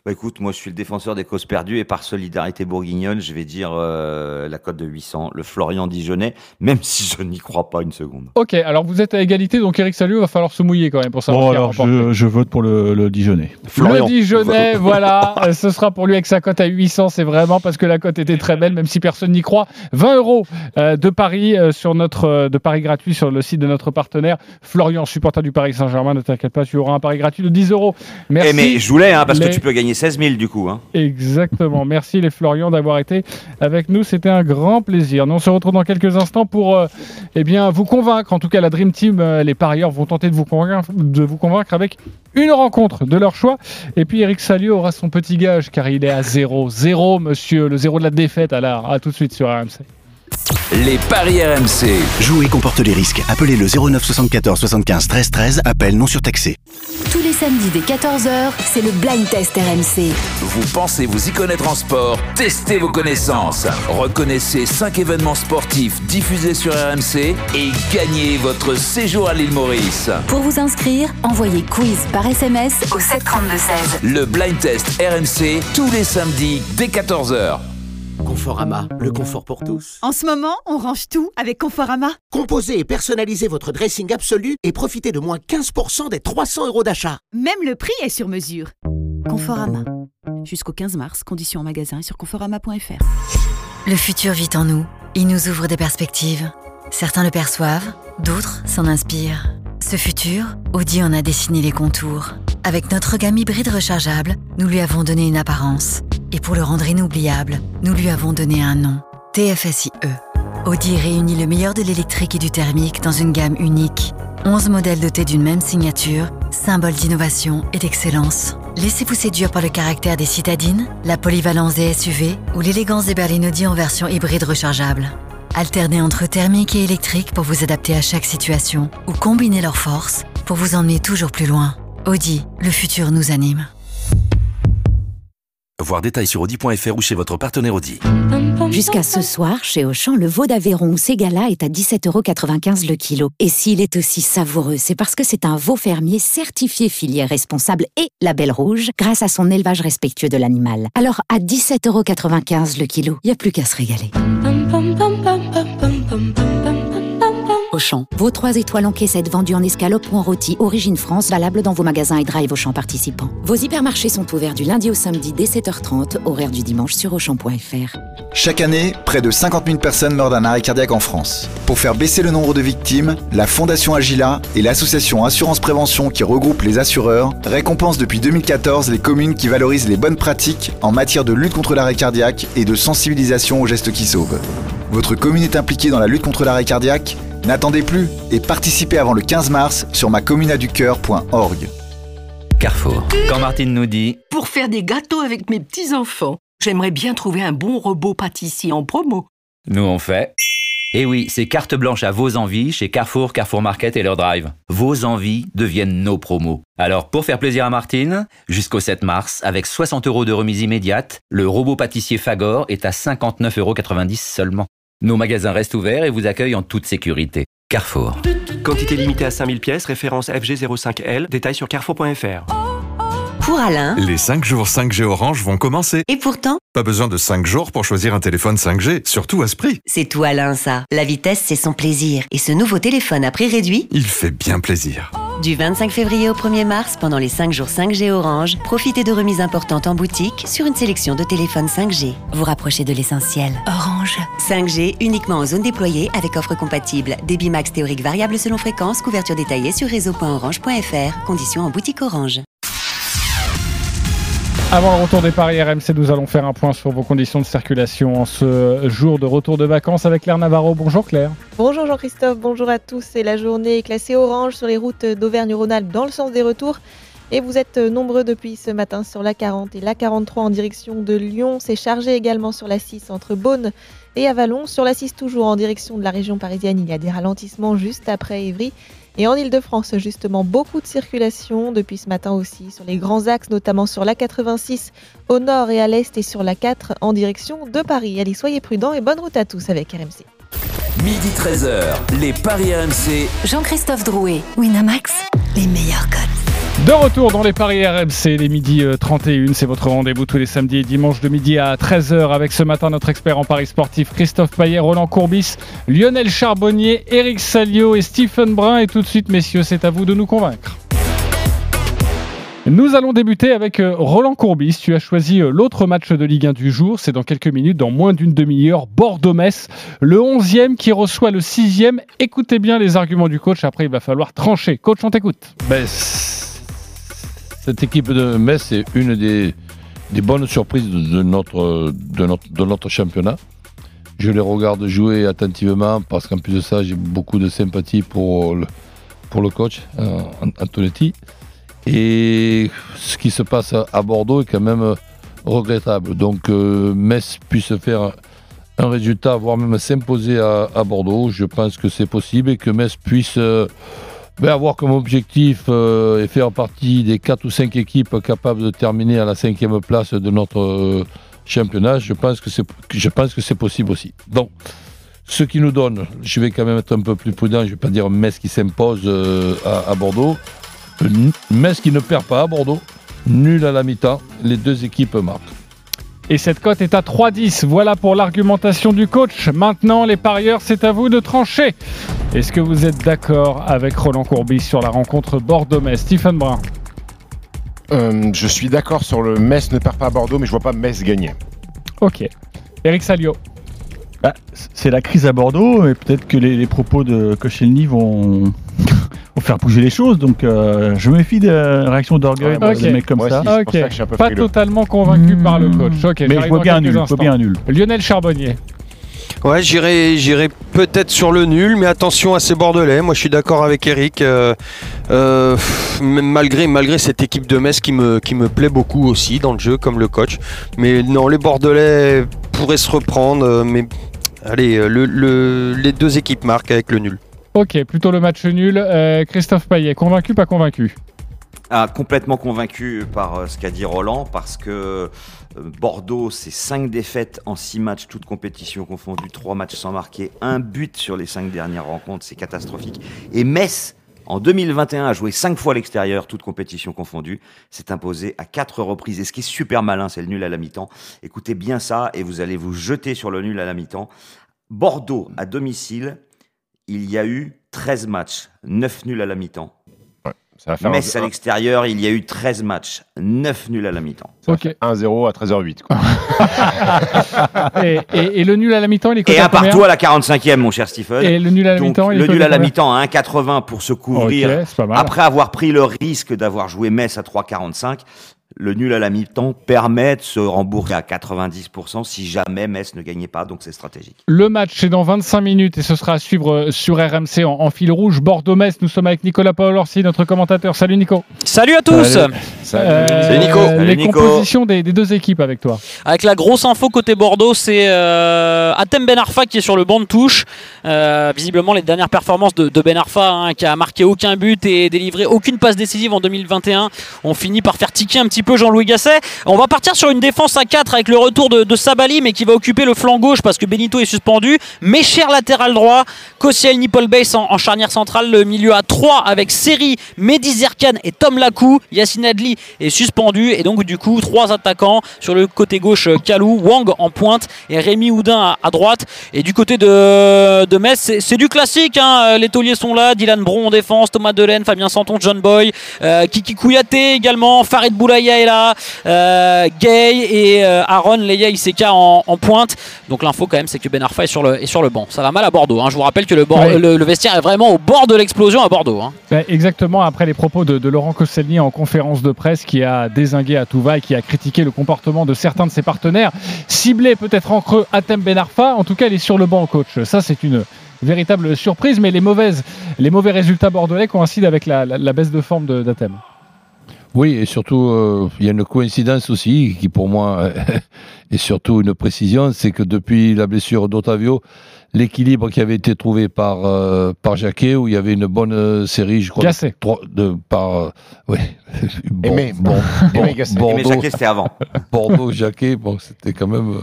Bah écoute, moi je suis le défenseur des causes perdues et par solidarité bourguignonne, je vais dire euh, la cote de 800, le Florian Dijonais, même si je n'y crois pas une seconde. Ok, alors vous êtes à égalité, donc Eric Salut, va falloir se mouiller quand même pour savoir Bon, qui a alors je, je vote pour le, le Dijonais. Florian. Le Dijonais, voilà, euh, ce sera pour lui avec sa cote à 800, c'est vraiment parce que la cote était très belle, même si personne n'y croit. 20 euros euh, de Paris euh, sur notre de Paris gratuit sur le site de notre partenaire Florian, supporter du Paris Saint-Germain. Ne t'inquiète pas, tu auras un pari gratuit de 10 euros. Merci. Eh mais je voulais, hein, parce les- que tu peux gagner 16 000 du coup. Hein. Exactement. Merci les Florian d'avoir été avec nous. C'était un grand plaisir. Nous, on se retrouve dans quelques instants pour euh, eh bien, vous convaincre. En tout cas, la Dream Team, euh, les parieurs vont tenter de vous, convaincre, avec une rencontre de leur choix. Et puis Eric Salio aura son petit gage car il est à zéro. Zéro, monsieur. Le zéro de la défaite. Alors, à tout de suite sur RMC. Les paris RMC. Jouer comporte les risques. Appelez le 09 74 75 13 13. Appel non surtaxé. Tous les samedis dès 14h, c'est le blind test RMC. Vous pensez vous y connaître en sport? Testez vos connaissances. Reconnaissez 5 événements sportifs diffusés sur RMC et gagnez votre séjour à l'île Maurice. Pour vous inscrire, envoyez quiz par SMS au 732-16. Le blind test RMC tous les samedis dès 14h. Conforama, le confort pour tous. En ce moment, on range tout avec Conforama. Composez et personnalisez votre dressing absolu et profitez de moins 15% des 300 euros d'achat. Même le prix est sur mesure. Conforama. Jusqu'au 15 mars, conditions en magasin et sur conforama.fr. Le futur vit en nous. Il nous ouvre des perspectives. Certains le perçoivent, d'autres s'en inspirent. Ce futur, Audi en a dessiné les contours. Avec notre gamme hybride rechargeable, nous lui avons donné une apparence. Et pour le rendre inoubliable, nous lui avie donné un nom. TFSIe. Audi réunit le meilleur de l'électrique et du thermique dans une gamme unique. 11 modèles dotés d'une même signature, symbole d'innovation et d'excellence. Laissez-vous séduire par le caractère des citadines, la polyvalence des SUV ou l'élégance des berlines Audi en version hybride rechargeable. Alternez entre thermique et électrique pour vous adapter à chaque situation ou combinez leurs forces pour vous emmener toujours plus loin. Audi, le futur nous anime. Voir détails sur Audi.fr ou chez votre partenaire Audi. Jusqu'à ce soir, chez Auchan, le veau d'Aveyron ou Ségala est à 17,95€ le kilo. Et s'il est aussi savoureux, c'est parce que c'est un veau fermier certifié filière responsable et label rouge grâce à son élevage respectueux de l'animal. Alors à 17,95€ le kilo, il n'y a plus qu'à se régaler. Vos 3 étoiles en caissette vendues en escalope ou en rôti, origine France, valable dans vos magasins et drive Auchan participants. Vos hypermarchés sont ouverts du lundi au samedi dès 7h30, horaire du dimanche sur Auchan.fr. Chaque année, près de 50 000 personnes meurent d'un arrêt cardiaque en France. Pour faire baisser le nombre de victimes, la Fondation Agila et l'association Assurance Prévention qui regroupe les assureurs récompensent depuis 2014 les communes qui valorisent les bonnes pratiques en matière de lutte contre l'arrêt cardiaque et de sensibilisation aux gestes qui sauvent. Votre commune est impliquée dans la lutte contre l'arrêt cardiaque N'attendez plus et participez avant le 15 mars sur macommunaducoeur.org. Carrefour. Quand Martine nous dit Pour faire des gâteaux avec mes petits-enfants, j'aimerais bien trouver un bon robot pâtissier en promo. Nous on fait. Et oui, c'est carte blanche à vos envies chez Carrefour, Carrefour Market et leur drive. Vos envies deviennent nos promos. Alors pour faire plaisir à Martine, jusqu'au 7 mars, avec 60 euros de remise immédiate, le robot pâtissier Fagor est à 59,90 euros seulement. Nos magasins restent ouverts et vous accueillent en toute sécurité. Carrefour. Quantité limitée à 5000 pièces, référence FG05L, détail sur carrefour.fr. Pour Alain, les 5 jours 5G Orange vont commencer. Et pourtant, pas besoin de 5 jours pour choisir un téléphone 5G, surtout à ce prix. C'est tout Alain ça. La vitesse, c'est son plaisir. Et ce nouveau téléphone à prix réduit, il fait bien plaisir. Du 25 février au 1er mars, pendant les 5 jours 5G Orange, profitez de remises importantes en boutique sur une sélection de téléphones 5G. Vous rapprochez de l'essentiel. Orange. 5G uniquement en zone déployée avec offre compatible. Débit max théorique variable selon fréquence, couverture détaillée sur réseau.orange.fr. Conditions en boutique Orange. Avant le retour des paris RMC, nous allons faire un point sur vos conditions de circulation en ce jour de retour de vacances avec Claire Navarro. Bonjour Claire. Bonjour Jean-Christophe, bonjour à tous. C'est la journée classée orange sur les routes d'Auvergne-Rhône-Alpes dans le sens des retours. Et vous êtes nombreux depuis ce matin sur la 40 et la 43 en direction de Lyon. C'est chargé également sur la 6 entre Beaune et Avalon. Sur la 6 toujours en direction de la région parisienne, il y a des ralentissements juste après Évry. Et en Ile-de-France, justement, beaucoup de circulation depuis ce matin aussi sur les grands axes, notamment sur la 86 au nord et à l'est et sur la 4 en direction de Paris. Allez, soyez prudents et bonne route à tous avec RMC. Midi 13h, les Paris RMC. Jean-Christophe Drouet, Winamax, les meilleurs codes. De retour dans les paris RMC, les midi 31, c'est votre rendez-vous tous les samedis et dimanches de midi à 13h avec ce matin notre expert en paris sportif Christophe Payet, Roland Courbis, Lionel Charbonnier, Eric Salio et Stephen Brun. Et tout de suite, messieurs, c'est à vous de nous convaincre. Nous allons débuter avec euh, Roland Courbis. Tu as choisi euh, l'autre match de Ligue 1 du jour. C'est dans quelques minutes, dans moins d'une demi-heure. Bordeaux-Metz, le 11e qui reçoit le 6e. Écoutez bien les arguments du coach. Après, il va falloir trancher. Coach, on t'écoute. Ben, cette équipe de Metz est une des, bonnes surprises de notre, championnat. Je les regarde jouer attentivement parce qu'en plus de ça, j'ai beaucoup de sympathie pour le, pour le coach, euh, Antonetti. Et ce qui se passe à Bordeaux est quand même regrettable. Donc euh, Metz puisse faire un résultat, voire même s'imposer à, Bordeaux, je pense que c'est possible et que Metz puisse euh, ben, avoir comme objectif euh, et faire partie des 4 ou 5 équipes capables de terminer à la cinquième place de notre championnat. Je pense que c'est possible aussi. Donc, ce qui nous donne, je vais quand même être un peu plus prudent, je ne vais pas dire Metz qui s'impose à Bordeaux, Metz qui ne perd pas à Bordeaux. Nul à la mi-temps. Les deux équipes marquent. Et cette cote est à 3-10. Voilà pour l'argumentation du coach. Maintenant, les parieurs, c'est à vous de trancher. Est-ce que vous êtes d'accord avec Roland Courbis sur la rencontre Bordeaux-Metz? Stephen Brun euh, Je suis d'accord sur le Metz ne perd pas à Bordeaux, mais je vois pas Metz gagner. Ok. Eric Salio Bah, c'est la crise à Bordeaux et peut-être que les, les propos de Koscielny vont, vont faire bouger les choses. Donc euh, je me méfie des réactions d'orgueil Ouais, de ok. des mecs comme Moi ça. aussi, pour que pas totalement convaincu par le coach. Ok, Mais je vois bien un nul, je vois bien un nul. Lionel Charbonnier. Ouais, j'irai, j'irai peut-être sur le nul, mais attention à ces Bordelais. Moi, je suis d'accord avec Eric. euh, euh, malgré, malgré cette équipe de Metz qui me, qui me plaît beaucoup aussi dans le jeu, comme le coach. Mais non, les Bordelais pourraient se reprendre. mais allez, le, le- les deux équipes marquent avec le nul. Ok, plutôt le match nul. Euh, Christophe Payet, convaincu, pas convaincu Ah, complètement convaincu par euh, ce qu'a dit Roland, parce que euh, Bordeaux, c'est 5 défaites en 6 matchs, toutes compétitions confondues, 3 matchs sans marquer, un but sur les 5 dernières rencontres, c'est catastrophique. Et Metz, en 2021, a joué 5 fois à l'extérieur, toutes compétitions confondues, s'est imposé à 4 reprises. Et ce qui est super malin, c'est le nul à la mi-temps. Écoutez bien ça, et vous allez vous jeter sur le nul à la mi-temps. Bordeaux, à domicile, il y a eu 13 matchs, 9 nuls à la mi-temps. Faire Metz un- à l'extérieur, il y a eu 13 matchs, 9 nuls à la mi-temps. Ok. 1-0 à 13h08. quoi. et, et- et le nul à la mi-temps, il est coté Et un partout à la 45e, mon cher Stephen. Et le nul à la mi-temps, il est Le nul à la mi-temps à 1,80 pour se couvrir. Après avoir pris le risque d'avoir joué Metz à 3,45, le nul à la mi-temps permet de se rembourser à 90% si jamais Metz ne gagnait pas, donc c'est stratégique. Le match c'est dans 25 minutes et ce sera à suivre euh, sur RMC en, en fil rouge. Bordeaux-Metz, nous sommes avec Nicolas Paolorsi, notre commentateur. Salut Nico. Salut à tous Euh, Salut Nico. Les Salut Nico. compositions des, des deux équipes avec toi. Avec la grosse info côté Bordeaux, c'est euh, Atem Ben Arfa qui est sur le banc de touche. Euh, visiblement, les dernières performances de, de Ben Arfa, hein, qui a marqué aucun but et délivré aucune passe décisive en 2021, ont fini par faire tiquer un petit peu Jean-Louis Gasset. On va partir sur une défense à 4 avec le retour de, Sabali, mais qui va occuper le flanc gauche parce que Benito est suspendu. Mais cher latéral droit, Koscielny, Paul Bass en, en charnière centrale, le milieu à 3 avec Seri, Mehdi Zerkan et Tom Lacou. Yacine Adli est suspendu et donc du coup trois attaquants sur le côté gauche Kalou, Wang en pointe et Rémi Houdin à, droite. Et du côté de, de Metz, c'est- du classique. hein. Les tauliers sont là, Dylan Bron en défense, Thomas Delaine, Fabien Santon, John Boy, euh, Kiki Kouyaté également, Farid Boulaya est là, euh, Gay et euh, Aaron Leia Iseka en, en pointe. Donc l'info quand même c'est que Ben Arfa est sur le, est sur le banc. Ça va mal à Bordeaux. hein. Je vous rappelle que le, bord- Ouais. le, le vestiaire est vraiment au bord de l'explosion à Bordeaux. hein. Ben, exactement après les propos de, de Laurent Koscielny en conférence de presse qui a désingué à tout va et qui a critiqué le comportement de certains de ses partenaires, ciblé peut-être en creux Atem Ben Arfa. En tout cas, il est sur le banc, coach. Ça, c'est une véritable surprise, mais les, mauvaises, les mauvais résultats bordelais coïncident avec la, la- la baisse de forme de- d'Atem. Oui, et surtout, euh, il y a une coïncidence aussi qui, pour moi, est surtout une précision, c'est que depuis la blessure d'Otavio, l'équilibre qui avait été trouvé par, euh, par Jacquet, où il y avait une bonne euh, série, je crois, de, de, par... euh, oui. Bon- Aimé. bon- Aimé Bordeaux, Jacquet, c'était avant. Bordeaux, Jacquet, bon, c'était quand même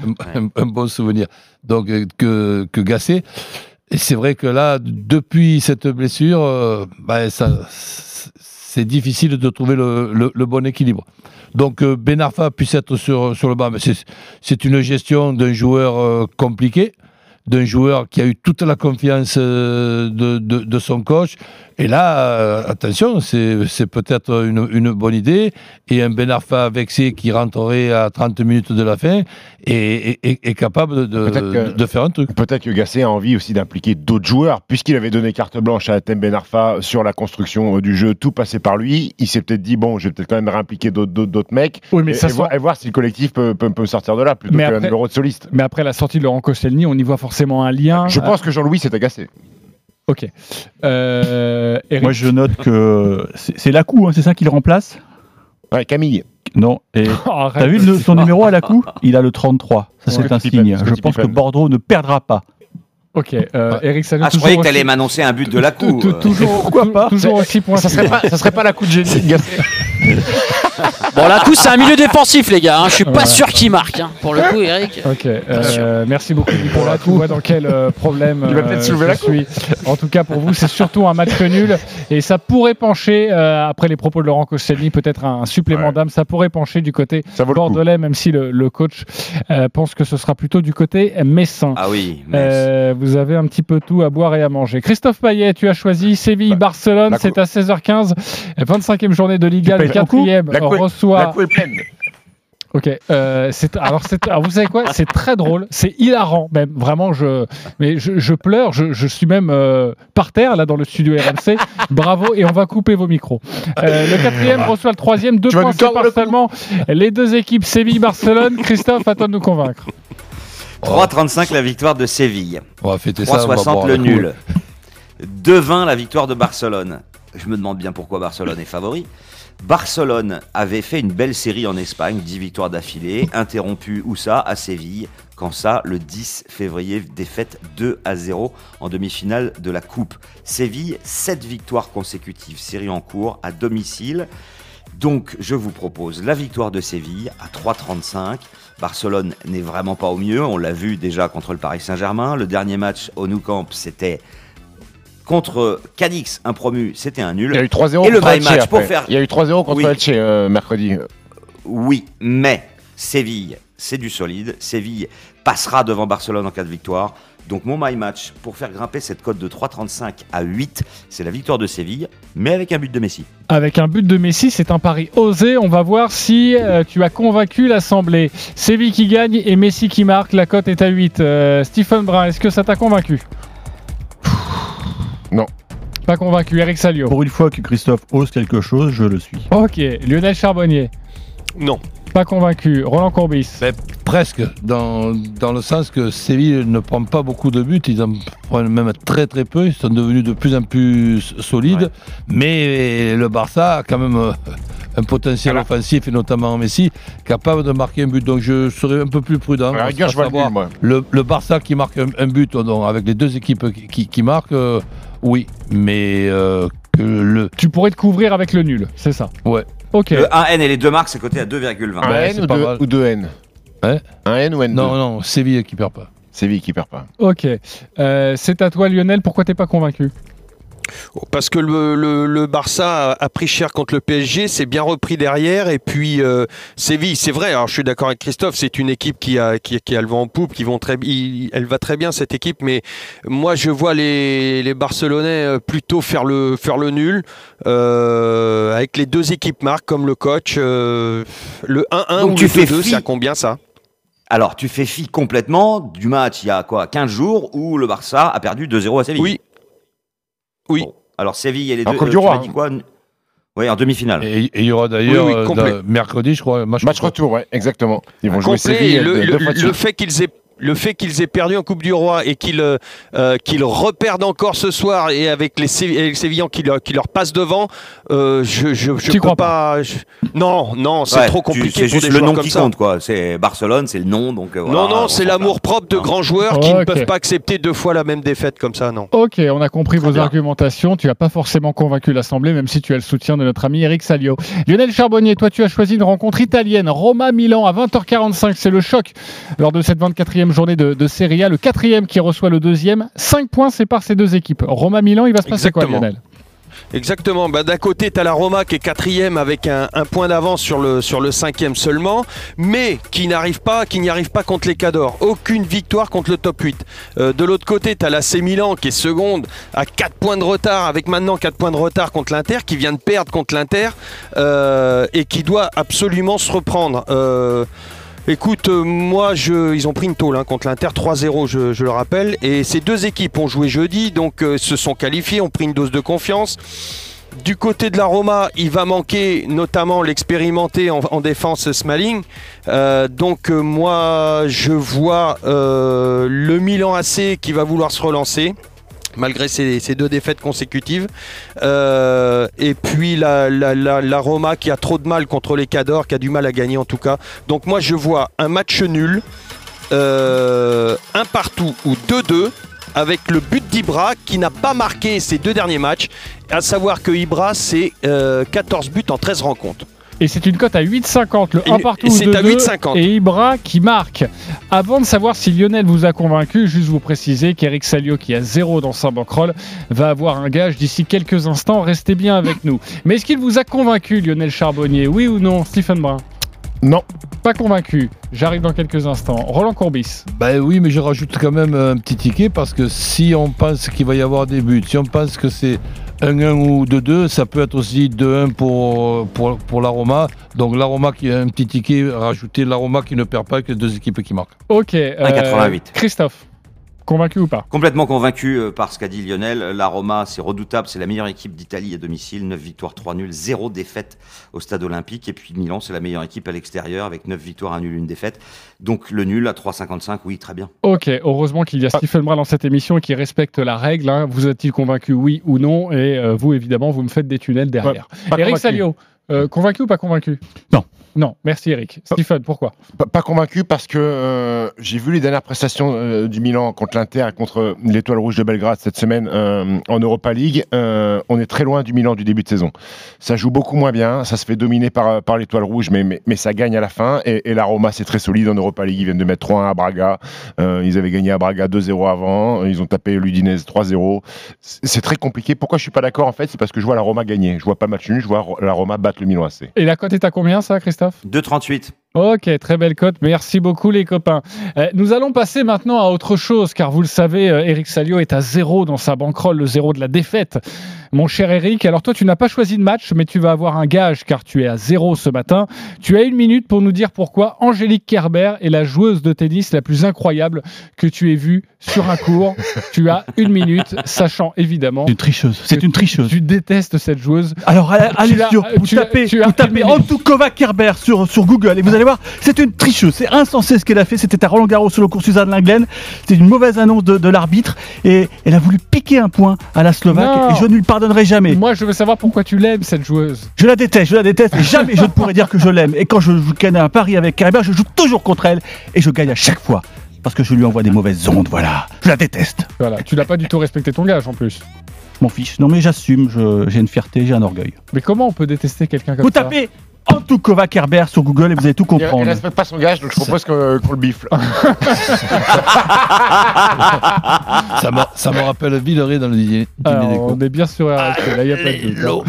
un, un- un bon souvenir. Donc, que, que Gasset. Et c'est vrai que là, depuis cette blessure, euh, ben, ça, c'est difficile de trouver le, bon équilibre. Donc, euh, Ben Arfa puisse être sur, le banc, mais c'est- une gestion d'un joueur euh, compliqué, d'un joueur qui a eu toute la confiance euh, de son coach. Et là, euh, attention, c'est peut-être une, une bonne idée. Et un Ben Arfa vexé qui rentrerait à 30 minutes de la fin est, est- est- est capable de, Peut-être que- de faire un truc. Peut-être que Gasset a envie aussi d'impliquer d'autres joueurs, puisqu'il avait donné carte blanche à Atem Ben Arfa sur la construction euh, du jeu, tout passé par lui. Il s'est peut-être dit bon, je vais peut-être quand même réimpliquer d'autres- mecs, Oui, mais et, ça et voir, et voir si le collectif peut, peut, peut sortir de là plutôt qu'un numéro de soliste. Mais après la sortie de Laurent Koscielny, on y voit forcément un lien. Je pense que Jean-Louis s'est agacé. Ok. Euh, Eric Moi, je note que c'est c'est Lacou, hein, c'est ça qu'il remplace Ouais, Camille. Non. Et Oh, t'as vu le- son numéro à Lacou? Il a le 33. Ça, c'est Ouais. un signe. Je pense que. Bordeaux ne perdra pas. Ok, euh, Eric, salut. Ah, je croyais que t'allais m'annoncer un but de la coup. Tou- Toujours, toujours aussi point. Ça serait pas, ça serait pas la coup de génie. Bon, la coup, c'est un milieu défensif, les gars. hein. Je suis pas sûr qu'il marque. hein. Pour le coup, Eric. Ok, euh, merci beaucoup Nicolas. Tu vois dans quel euh, problème Il va peut-être euh, soulever je la coupe. suis. En tout cas, pour vous, c'est surtout un match nul et ça pourrait pencher euh, après les propos de Laurent Koscielny, peut-être un, supplément Ouais. d'âme. Ça pourrait pencher du côté bordelais, même si le, le coach euh, pense que ce sera plutôt du côté messin. Ah oui, Euh, vous avez un petit peu tout à boire et à manger. Christophe Payet, tu as choisi Séville-Barcelone, la c'est à 16h15, 25e journée de Liga, le payes le coup quatrième La cou est- reçoit La est pleine. Ok, euh, c'est alors, c'est- alors vous savez quoi? C'est très drôle, c'est hilarant même. Vraiment, je mais je, je pleure, je, je suis même euh, par terre là dans le studio RMC. Bravo et on va couper vos micros. Euh, le quatrième reçoit le troisième, deux Tu points séparent seulement. Les deux équipes Séville, Barcelone. Christophe, à toi de nous convaincre. 3,35 la victoire de Séville. On va fêter ça. on va 3,60 boire le nul. 2,20 la victoire de Barcelone. Je me demande bien pourquoi Barcelone est favori. Barcelone avait fait une belle série en Espagne, 10 victoires d'affilée, interrompue où ça À Séville. Quand ça, le 10 février, défaite 2 à 0 en demi-finale de la Coupe. Séville, 7 victoires consécutives, série en cours, à domicile. Donc, je vous propose la victoire de Séville à 3,35. Barcelone n'est vraiment pas au mieux. On l'a vu déjà contre le Paris Saint-Germain. Le dernier match au Nou Camp, c'était contre Cadix, un promu, c'était un nul. Il y a eu 3-0 Et le contre Elche match pour faire. Il y a eu 3-0 contre Oui. Elche euh, mercredi. Oui, mais Séville, c'est du solide. Séville passera devant Barcelone en cas de victoire. Donc mon my match pour faire grimper cette cote de 3,35 à 8, c'est la victoire de Séville, mais avec un but de Messi. Avec un but de Messi, c'est un pari osé. On va voir si euh, tu as convaincu l'Assemblée. Séville qui gagne et Messi qui marque. La cote est à 8. Euh, Stephen Brun, est-ce que ça t'a convaincu? Non. Pas convaincu. Eric Salio. Pour une fois que Christophe ose quelque chose, je le suis. Ok. Lionel Charbonnier. Non. Pas convaincu. Roland Courbis. Presque, dans, dans le sens que Séville ne prend pas beaucoup de buts, ils en prennent même très très peu, ils sont devenus de plus en plus solides, mais le Barça a quand même euh, un potentiel offensif, et notamment Messi, capable de marquer un but. Donc je serais un peu plus prudent. À la rigueur, à je vois le Barça qui marque un, un but, donc, avec les deux équipes qui, qui, qui marquent, euh, oui, mais euh, que le... Tu pourrais te couvrir avec le nul, c'est ça Ouais. Ok. Le 1N et les deux marques, c'est coté à 2,20. Un Ouais, N c'est ou pas deux, mal. ou deux N Hein Un N ou N2 Non, non, Séville qui perd pas. Séville qui perd pas. Ok. Euh, c'est à toi, Lionel. Pourquoi t'es pas convaincu? Parce que le, le- le Barça a, a pris cher contre le PSG, c'est bien repris derrière. Et puis euh, Séville, c'est vrai. Alors je suis d'accord avec Christophe, c'est une équipe qui a, qui, qui a le vent en poupe, qui vont très, il- elle va très bien cette équipe. Mais moi, je vois les, les Barcelonais euh, plutôt faire le, faire le nul euh, avec les deux équipes marques comme le coach. euh, le 1-1 Donc ou tu le fais 2-2, fi. c'est à combien ça? Alors, tu fais fi complètement du match il y a quoi 15 jours où le Barça a perdu 2-0 à Séville? Oui. Oui. Bon, alors Séville et les En deux. Coupe euh, du Roi, hein. quoi Oui, en demi-finale. Et il y aura d'ailleurs Oui, oui, euh, mercredi, je crois, match, Match retour, ouais, exactement. Ils vont jouer complet. Séville Et le, le- le fait qu'ils aient le fait qu'ils aient perdu en Coupe du Roi et qu'ils euh, euh, qu'ils reperdent encore ce soir et avec les, Sévi- et les Sévillans qui, leur- qui leur passent devant, euh, je je, je T'y peux crois pas. je- Non, non, c'est Ouais, trop compliqué C'est pour juste des le joueurs nom comme qui ça. compte, quoi. C'est Barcelone, c'est le nom, donc. voilà, non, on non, c'est l'amour propre de Non. grands joueurs qui ne peuvent pas accepter deux fois la même défaite comme ça, non. Ok, on a compris vos bien. argumentations. Tu n'as pas forcément convaincu l'Assemblée, même si tu as le soutien de notre ami Eric Salio. Lionel Charbonnier, toi, tu as choisi une rencontre italienne. Roma-Milan à 20h45. C'est le choc lors de cette 24e journée de, de Serie A. Le quatrième qui reçoit le deuxième. 5 points séparent ces deux équipes. Roma-Milan, il va se passer quoi, Exactement. Lionel? Exactement. Bah, D'un côté, tu as la Roma qui est quatrième avec un, un point d'avance sur le, sur le cinquième seulement, mais qui n'arrive pas, qui n'y arrive pas contre les Cadors. Aucune victoire contre le top 8. Euh, de l'autre côté, tu as l'AC Milan qui est seconde à 4 points de retard, avec maintenant 4 points de retard contre l'Inter, qui vient de perdre contre l'Inter euh, et qui doit absolument se reprendre. Euh, Écoute, euh, moi, ils ont pris une tôle hein, contre l'Inter 3-0, je, le rappelle. Et ces deux équipes ont joué jeudi, donc euh, se sont qualifiées, ont pris une dose de confiance. Du côté de la Roma, il va manquer notamment l'expérimenté en, en défense Smalling. Euh, donc moi, je vois le Milan AC qui va vouloir se relancer malgré ces, ces deux défaites consécutives. Euh, et puis la, Roma qui a trop de mal contre les Cadors, qui a du mal à gagner en tout cas. Donc moi je vois un match nul, euh, un partout ou 2-2 avec le but d'Ibra qui n'a pas marqué ses deux derniers matchs. À savoir que Ibra c'est euh, 14 buts en 13 rencontres. Et c'est une cote à 8,50, le Et- 1 partout et c'est à 2-2, 8,50. et Ibra qui marque. Avant de savoir si Lionel vous a convaincu, juste vous préciser qu'Eric Salio, qui a 0 dans sa bankroll, va avoir un gage d'ici quelques instants. Restez bien avec nous. Mais est-ce qu'il vous a convaincu, Lionel Charbonnier? Oui ou non, Stephen Brun? Non. Pas convaincu. J'arrive dans quelques instants. Roland Courbis. Ben oui, mais je rajoute quand même un petit ticket parce que si on pense qu'il va y avoir des buts, si on pense que c'est 1-1 ou 2-2, ça peut être aussi 2-1 pour, pour, pour l'Aroma. Donc l'Aroma qui a un petit ticket, rajouter l'Aroma qui ne perd pas que deux équipes qui marquent. Ok. euh, 1,88. Christophe. Convaincu ou pas Complètement convaincu euh, par ce qu'a dit Lionel. La Roma, c'est redoutable, c'est la meilleure équipe d'Italie à domicile. 9 victoires, 3 nuls, 0 défaite au stade olympique. Et puis Milan, c'est la meilleure équipe à l'extérieur avec 9 victoires, 1 nul, 1 défaite. Donc le nul à 3,55, oui, très bien. Ok, heureusement qu'il y a Stephen Brun dans cette émission et qui respecte la règle. hein. Vous êtes-il convaincu, oui ou non? Et euh, vous, évidemment, vous me faites des tunnels derrière. pas Eric convaincu. Salio, euh, convaincu ou pas convaincu? Non. Non, merci Eric. Stephen, pourquoi? Pas, pas convaincu parce que euh, j'ai vu les dernières prestations euh, du Milan contre l'Inter et contre l'Étoile Rouge de Belgrade cette semaine euh, en Europa League. On est très loin du Milan du début de saison. Ça joue beaucoup moins bien, ça se fait dominer par, par l'Étoile Rouge, mais, mais, mais ça gagne à la fin. Et, et la Roma, c'est très solide en Europa League. Ils viennent de mettre 3-1 à Braga. Ils avaient gagné à Braga 2-0 avant. Ils ont tapé l'Udinese 3-0. C'est c'est très compliqué. Pourquoi je suis pas d'accord en fait C'est parce que je vois la Roma gagner. Je vois pas match nul, je vois la Roma battre le Milan AC. Et la cote est à combien, ça, Christophe? 2,38. Ok, très belle cote. Merci beaucoup les copains. Euh, nous allons passer maintenant à autre chose, car vous le savez, euh, Eric Salio est à zéro dans sa banquerolle, le zéro de la défaite. Mon cher Eric, alors toi tu n'as pas choisi de match, mais tu vas avoir un gage, car tu es à zéro ce matin. Tu as une minute pour nous dire pourquoi Angélique Kerber est la joueuse de tennis la plus incroyable que tu aies vue sur un cours. tu as une minute, sachant évidemment... Une tricheuse. C'est une tricheuse. Tu détestes cette joueuse. Alors allez, sur, vous tu tapez, tu vous tapez. Antukova Kerber sur, sur Google et vous allez voir, c'est une tricheuse, c'est insensé ce qu'elle a fait. C'était à Roland Garros sur le cours Suzanne Linglen. C'était une mauvaise annonce de, de l'arbitre et elle a voulu piquer un point à la Slovaque Non. et je ne lui pardonnerai jamais. Moi je veux savoir pourquoi tu l'aimes cette joueuse. Je la déteste, je la déteste et jamais je ne pourrais dire que je l'aime. Et quand je joue à Paris avec Kerber, je joue toujours contre elle et je gagne à chaque fois. Parce que je lui envoie des mauvaises ondes, voilà. Je la déteste. Voilà, tu n'as pas du tout respecté ton gage en plus. Mon fiche. Non mais j'assume, j'ai une fierté, j'ai un orgueil. Mais comment on peut détester quelqu'un comme Vous ça? tapez Antukova Kerber sur Google et vous allez tout Il, il comprendre. respecte pas son gage, donc je propose qu'on qu'on le bifle. Ça me, ça me rappelle Villeray dans le dîner. Alors, on est bien sur RMC, là, il n'y a pas de doute.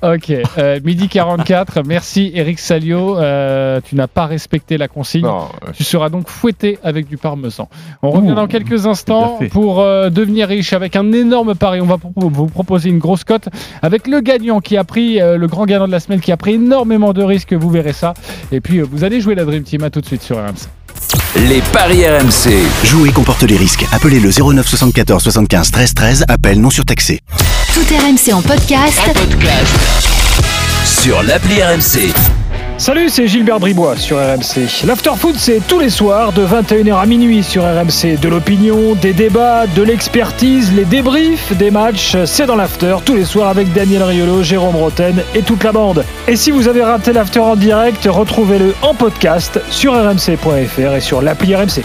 Ok, euh, midi 44, merci Eric Salio, euh, tu n'as pas respecté la consigne, Non, euh, tu seras donc fouetté avec du parmesan. On revient Ouh, dans quelques instants pour euh, devenir riche avec un énorme pari, on va pro- vous proposer une grosse cote avec le gagnant qui a pris, euh, le grand gagnant de la semaine qui a pris énormément de risques, vous verrez ça, et puis euh, vous allez jouer la Dream Team, à tout de suite sur RMC. Les paris RMC. Jouer comporte les risques. Appelez le 09 74 75 13 13. Appel non surtaxé. Tout RMC en podcast. Sur l'appli RMC. Salut, c'est Gilbert Bribois sur RMC. L'After Food, c'est tous les soirs de 21h à minuit sur RMC. De l'opinion, des débats, de l'expertise, les débriefs des matchs, c'est dans l'After tous les soirs avec Daniel Riolo, Jérôme Roten et toute la bande. Et si vous avez raté l'After en direct, retrouvez-le en podcast sur rmc.fr et sur l'appli RMC.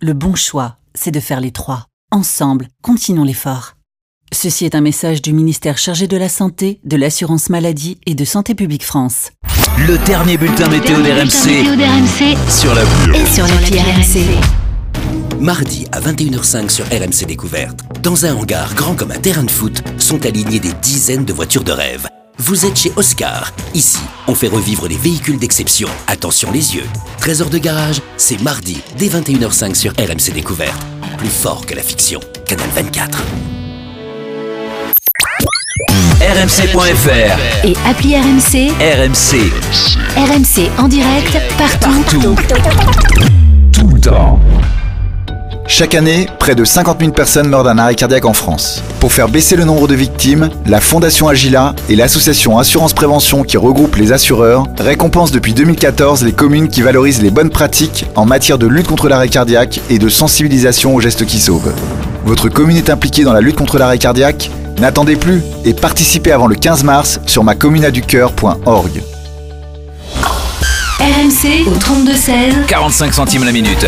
Le bon choix, c'est de faire les trois. Ensemble, continuons l'effort. Ceci est un message du ministère chargé de la Santé, de l'Assurance Maladie et de Santé Publique France. Le dernier bulletin météo d'RMC. Sur la Et sur l'appli RMC. Mardi à 21h05 sur RMC Découverte. Dans un hangar grand comme un terrain de foot, sont alignées des dizaines de voitures de rêve. Vous êtes chez Oscar. Ici, on fait revivre des véhicules d'exception. Attention les yeux. Trésor de garage, c'est mardi dès 21h05 sur RMC Découverte. Plus fort que la fiction. Canal 24. RMC.fr. Et appli RMC. RMC. RMC en direct partout. Tout le temps. Chaque année, près de 50 000 personnes meurent d'un arrêt cardiaque en France. Pour faire baisser le nombre de victimes, la Fondation Agila et l'association Assurance Prévention qui regroupe les assureurs récompensent depuis 2014 les communes qui valorisent les bonnes pratiques en matière de lutte contre l'arrêt cardiaque et de sensibilisation aux gestes qui sauvent. Votre commune est impliquée dans la lutte contre l'arrêt cardiaque? N'attendez plus et participez avant le 15 mars sur macommunaducoeur.org. RMC au 32-16. 45 centimes la minute.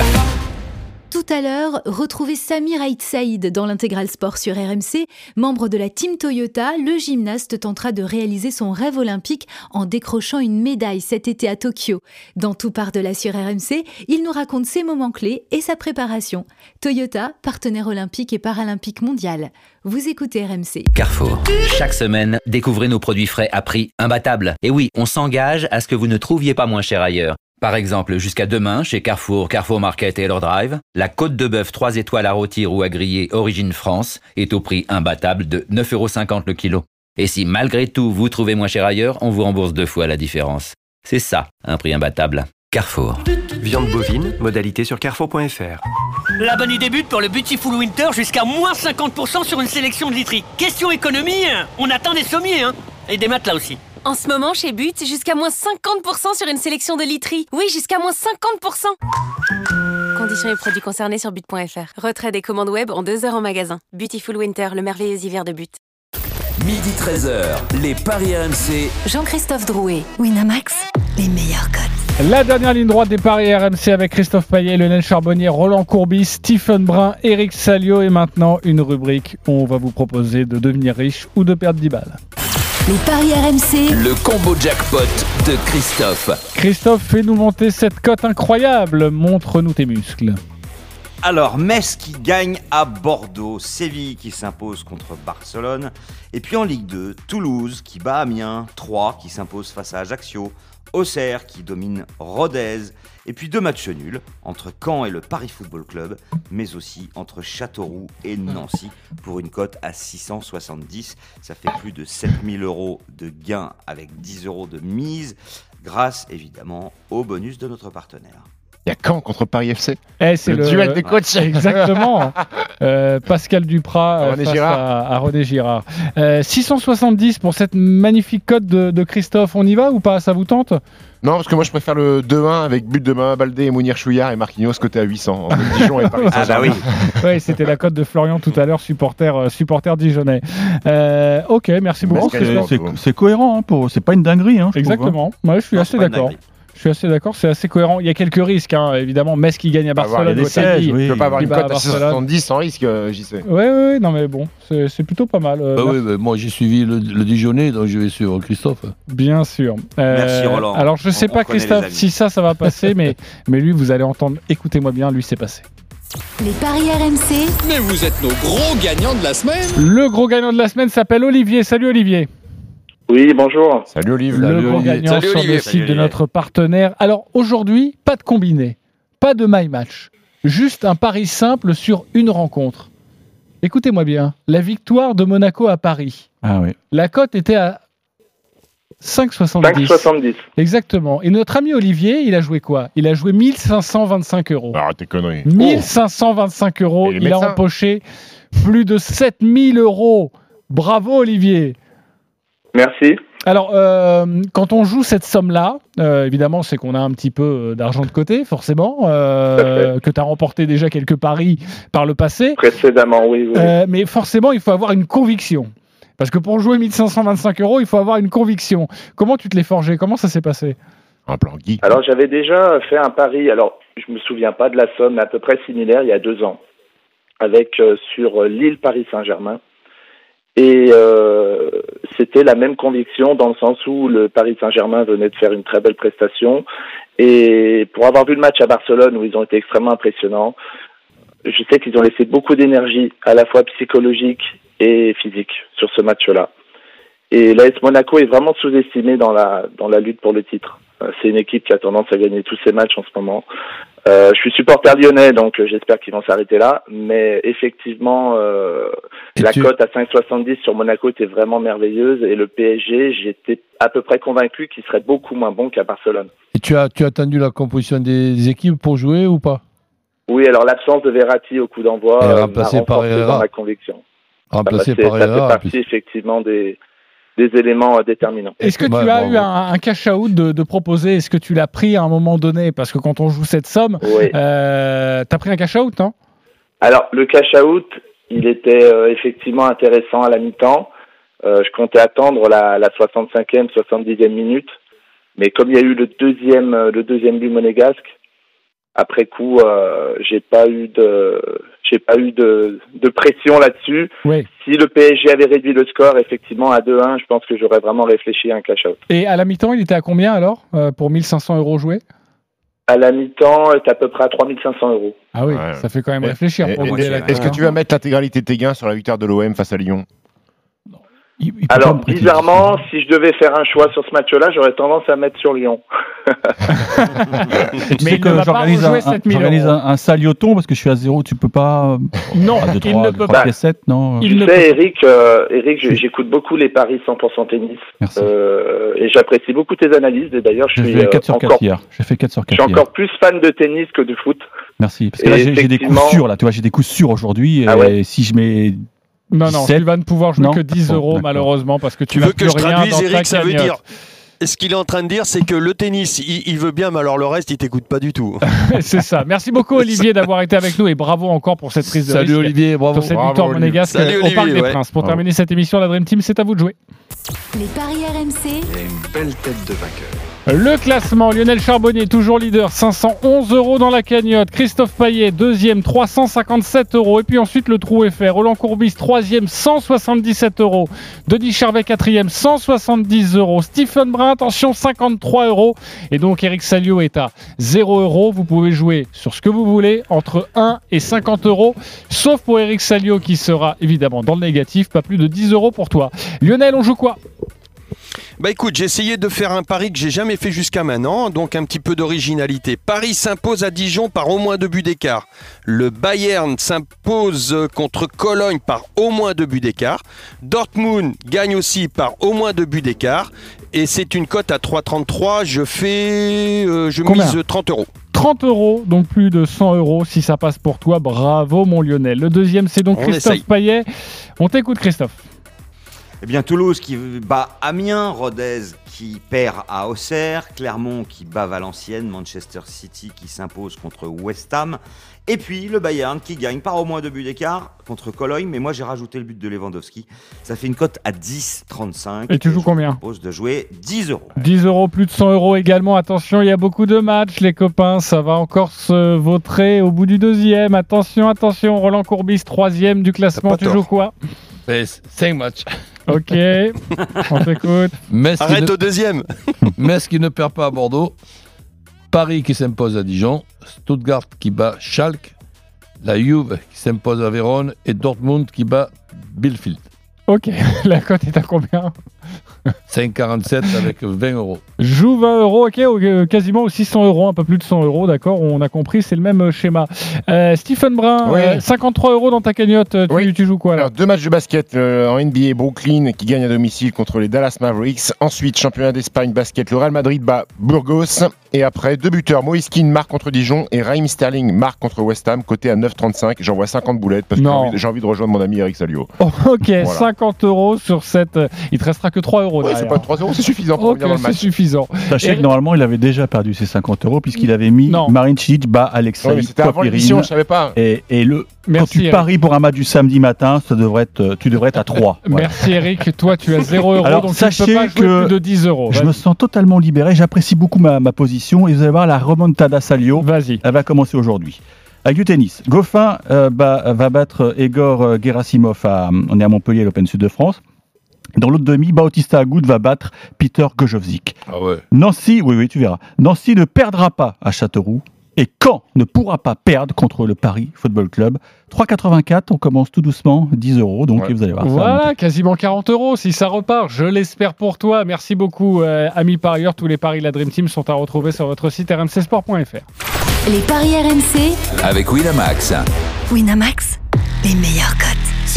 Tout à l'heure, retrouvez Samir Aït Saïd dans l'intégral sport sur RMC. Membre de la team Toyota, le gymnaste tentera de réaliser son rêve olympique en décrochant une médaille cet été à Tokyo. Dans Tout part de là sur RMC, il nous raconte ses moments clés et sa préparation. Toyota, partenaire olympique et paralympique mondial. Vous écoutez RMC. Carrefour. Chaque semaine, découvrez nos produits frais à prix imbattable. Et oui, on s'engage à ce que vous ne trouviez pas moins cher ailleurs. Par exemple, jusqu'à demain, chez Carrefour, Carrefour Market et leur Drive, la côte de bœuf 3 étoiles à rôtir ou à griller Origine France est au prix imbattable de 9,50€ le kilo. Et si malgré tout vous trouvez moins cher ailleurs, on vous rembourse deux fois la différence. C'est ça, un prix imbattable. Carrefour. Viande bovine, modalité sur carrefour.fr. La bonne idée débute pour le Beautiful Winter jusqu'à moins 50% sur une sélection de literie. Question économie, on atteint des sommiers, hein Et des matelas aussi. En ce moment, chez But, jusqu'à moins 50% sur une sélection de literie. Oui, jusqu'à moins 50% Conditions et produits concernés sur but.fr. Retrait des commandes web en deux heures en magasin. Beautiful Winter, le merveilleux hiver de But. Midi 13h, les Paris RMC. Jean-Christophe Drouet, Winamax, les meilleurs codes. La dernière ligne droite des Paris RMC avec Christophe Payet, Lionel Charbonnier, Roland Courbis, Stephen Brun, Eric Salio et maintenant une rubrique où on va vous proposer de devenir riche ou de perdre 10 balles. Les paris RMC. Le combo jackpot de Christophe. Christophe, fais-nous monter cette cote incroyable. Montre-nous tes muscles. Alors, Metz qui gagne à Bordeaux, Séville qui s'impose contre Barcelone, et puis en Ligue 2, Toulouse qui bat Amiens, 3 qui s'impose face à Ajaccio, Auxerre qui domine Rodez, et puis deux matchs nuls entre Caen et le Paris Football Club, mais aussi entre Châteauroux et Nancy pour une cote à 670. Ça fait plus de 7000 euros de gains avec 10 euros de mise, grâce évidemment au bonus de notre partenaire. Il y a Caen contre Paris FC. Eh, c'est le, duel des coachs. Exactement. Euh, Pascal Duprat euh, René face Girard. À, à René Girard. Euh, 670 pour cette magnifique cote de, de Christophe. On y va ou pas? Ça vous tente? Non, parce que moi je préfère le 2-1 avec but de Main Baldé et Mounir Chouillard et Marquinhos côté à 800. Entre Dijon et Paris Ah bah Saint-Germain. oui, c'était la cote de Florian tout à l'heure, supporter, euh, supporter dijonnais. Euh, ok, merci beaucoup. C'est- cohérent, hein, pour- c'est pas une dinguerie. Hein, je hein. Exactement. Ouais, je suis Non, assez d'accord. Je suis assez d'accord, c'est assez cohérent. Il y a quelques risques, hein, évidemment. Metz qui gagne à avoir Barcelone. Séville sièges, oui. Tu peux pas avoir une bat cote à Barcelone. 670 sans risque, euh, j'y sais. Ouais, ouais, non mais bon, c'est plutôt pas mal. euh, Bah oui, mais moi j'ai suivi le, le Dijonais, donc je vais suivre Christophe. Bien sûr. Euh, Merci, Roland. Alors je sais On- pas on Christophe si ça ça va passer, mais mais lui vous allez entendre. Écoutez-moi bien, lui c'est passé. Les paris RMC. Mais vous êtes nos gros gagnants de la semaine. Le gros gagnant de la semaine s'appelle Olivier. Salut Olivier. Oui, bonjour. Salut Olivier. Le gros gagnant sur le site de notre partenaire. Alors aujourd'hui, pas de combiné, pas de my match, juste un pari simple sur une rencontre. Écoutez-moi bien, la victoire de Monaco à Paris. Ah oui. La cote était à 5,70. 5,70. Exactement. Et notre ami Olivier, il a joué quoi? Il a joué 1525 euros. Arrête tes conneries. 1525 euros. Il a empoché plus de 7000 euros. Bravo Olivier. Merci. Alors, euh, quand on joue cette somme-là, euh, évidemment, c'est qu'on a un petit peu euh, d'argent de côté, forcément, euh, que tu as remporté déjà quelques paris par le passé. Précédemment, oui. oui. Euh, mais forcément, il faut avoir une conviction. Parce que pour jouer 1525 euros, il faut avoir une conviction. Comment tu te l'es forgé? Comment ça s'est passé? Un plan Guy. Alors, j'avais déjà fait un pari, alors je me souviens pas de la somme, mais à peu près similaire il y a deux ans, avec euh, sur l'île Paris-Saint-Germain. Et euh, c'était la même conviction dans le sens où le Paris Saint-Germain venait de faire une très belle prestation. Et pour avoir vu le match à Barcelone où ils ont été extrêmement impressionnants, je sais qu'ils ont laissé beaucoup d'énergie, à la fois psychologique et physique, sur ce match-là. Et l'AS Monaco est vraiment sous-estimé dans la, dans la lutte pour le titre. Euh, C'est une équipe qui a tendance à gagner tous ses matchs en ce moment. Euh, je suis supporter lyonnais, donc euh, j'espère qu'ils vont s'arrêter là. Mais effectivement, euh, la tu- cote à 5,70 sur Monaco était vraiment merveilleuse. Et le PSG, j'étais à peu près convaincu qu'il serait beaucoup moins bon qu'à Barcelone. Et tu as, tu as attendu la composition des équipes pour jouer ou pas? Oui, alors l'absence de Verratti au coup d'envoi euh, m'a remplacé par renforcé Herrera. dans ma conviction. Remplacé Ah bah, par c'est- Ça fait Herrera, partie effectivement des, des éléments euh, déterminants. Est-ce que tu as eu un, un cash out de, de proposer? Est-ce que tu l'as pris à un moment donné? Parce que quand on joue cette somme, Oui. euh, t'as pris un cash out, non? Alors, le cash-out, il était euh, effectivement intéressant à la mi-temps. Euh, je comptais attendre la, la 65e, 70e minute. Mais comme il y a eu le deuxième, le deuxième but monégasque, après coup, euh, j'ai pas eu de, j'ai pas eu de, de pression là-dessus. Oui. Si le PSG avait réduit le score, effectivement, à 2-1, je pense que j'aurais vraiment réfléchi à un cash-out. Et à la mi-temps, il était à combien alors euh, pour 1500 euros joués? À la mi-temps, c'est à peu près à 3500 euros. Ah oui, ça fait quand même réfléchir. Est-ce que tu vas mettre l'intégralité de tes gains sur la victoire de l'OM face à Lyon? Alors, bizarrement, si je devais faire un choix sur ce match-là, j'aurais tendance à mettre sur Lyon. Tu sais que j'organise un, un- un, un salioton parce que je suis à zéro, tu peux pas. Non, Ah, deux, il trois, ne deux, peut trois, pas. sept, non. tu sais, Eric, euh, Eric je- j'écoute beaucoup les paris 100% tennis. Euh, et j'apprécie beaucoup tes analyses. Et d'ailleurs, je J'ai suis fait euh, 4 sur 4 encore, hier. J'ai fait 4 sur je 4 suis hier. encore plus fan de tennis que de foot. Merci. Parce que là, Et j'ai j'ai des coups sûrs, là. Tu vois, j'ai des coups sûrs aujourd'hui. Et Ah ouais si je mets. Non, non, 17, tu vas ne pouvoir jouer non que 10 Bon, euros malheureusement parce que tu, veux que plus je rien traduise, Eric Ça veut dire. Et ce qu'il est en train de dire, c'est que le tennis, il, il veut bien, mais alors le reste, il t'écoute pas du tout. C'est ça. Merci beaucoup Olivier d'avoir été avec nous et bravo encore pour cette prise de Salut, risque Olivier, bravo. Sur cette Bravo, victoire monégasque Salut, au Olivier, Parc des ouais. Princes. Pour Bravo. terminer cette émission, la Dream Team, c'est à vous de jouer. Les paris RMC, une belle tête de vainqueur. Le classement, Lionel Charbonnier, toujours leader, 511 euros dans la cagnotte. Christophe Payet, deuxième, 357 euros. Et puis ensuite, le trou est fait. Roland Courbis, troisième, 177 euros. Denis Charvet, quatrième, 170 euros. Stephen Brun, attention, 53 euros. Et donc, Eric Salio est à 0 euros. Vous pouvez jouer sur ce que vous voulez, entre 1 et 50 euros. Sauf pour Eric Salio, qui sera évidemment dans le négatif. Pas plus de 10 euros pour toi. Lionel, on joue quoi? Bah écoute, j'ai essayé de faire un pari que j'ai jamais fait jusqu'à maintenant, donc un petit peu d'originalité. Paris s'impose à Dijon par au moins deux buts d'écart. Le Bayern s'impose contre Cologne par au moins deux buts d'écart. Dortmund gagne aussi par au moins deux buts d'écart. Et c'est une cote à 3,33. Je fais, euh, je Combien mise 30 euros. 30 euros, donc plus de 100 euros si ça passe pour toi. Bravo mon Lionel. Le deuxième, c'est donc On Christophe essaye. Payet. On t'écoute Christophe. Eh bien, Toulouse qui bat Amiens, Rodez qui perd à Auxerre, Clermont qui bat Valenciennes, Manchester City qui s'impose contre West Ham, et puis le Bayern qui gagne par au moins deux buts d'écart contre Cologne, mais moi j'ai rajouté le but de Lewandowski. Ça fait une cote à 10,35. Et tu joues je combien vous propose de jouer 10 euros. 10 euros, plus de 100 euros également. Attention, il y a beaucoup de matchs, les copains. Ça va encore se vautrer au bout du deuxième. Attention, attention. Roland Courbis, troisième du classement. Tu joues quoi 5 matchs. Ok, on qui Arrête ne- au deuxième. Metz qui ne perd pas à Bordeaux. Paris qui s'impose à Dijon. Stuttgart qui bat Schalke. La Juve qui s'impose à Vérone. Et Dortmund qui bat Bielefeld. Ok, la cote est à combien? 5,47 avec 20 euros. Joue 20 euros, ok, euh, quasiment aussi 100 euros, un peu plus de 100 euros, d'accord, on a compris, c'est le même euh, schéma. Euh, Stephen Brun, Oui. euh, 53 euros dans ta cagnotte, tu, tu joues quoi là? Alors, deux matchs de basket euh, en NBA, Brooklyn qui gagne à domicile contre les Dallas Mavericks. Ensuite, championnat d'Espagne basket, le Real Madrid bat Burgos. Et après, deux buteurs, Moïse Keane marque contre Dijon et Raheem Sterling marque contre West Ham, côté à 9,35. J'envoie 50 boulettes parce que j'ai envie, de rejoindre mon ami Eric Salio. Oh, ok, Voilà. 50 euros sur cette. Il te restera que 3 euros. Ouais, c'est pas 3 euros, c'est suffisant pour Ok, revenir dans le c'est match. suffisant. Sachez Et- que normalement, il avait déjà perdu ses 50 euros puisqu'il avait mis Marine Cilic bat Alexei Ouais, c'était avant l'émission, je savais pas. Et, et le, Merci, quand tu Eric. paries pour un match du samedi matin, ça devrait être, tu devrais être à 3. Merci Eric, toi tu as 0 euros, Alors, donc sachez tu ne peux pas jouer que plus de 10 euros. Je me sens totalement libéré. J'apprécie beaucoup ma, ma position. Et vous allez voir la remontada Salio. Vas-y. Elle va commencer aujourd'hui. Avec du tennis. Goffin euh, va battre Egor euh, Gerasimov à, on est à Montpellier, l'Open Sud de France. Dans l'autre demi, Bautista Agut va battre Peter Gojowzik. Ah ouais. Nancy, oui, oui, tu verras. Nancy ne perdra pas à Châteauroux. Et Caen ne pourra pas perdre contre le Paris Football Club. 3,84, on commence tout doucement, 10 euros. Donc vous allez voir. ça. Voilà, quasiment 40 euros si ça repart. Je l'espère pour toi. Merci beaucoup, euh, amis parieurs. Tous les paris de la Dream Team sont à retrouver sur votre site rmcsport.fr. les paris RMC, Avec Winamax. Winamax, les meilleurs codes.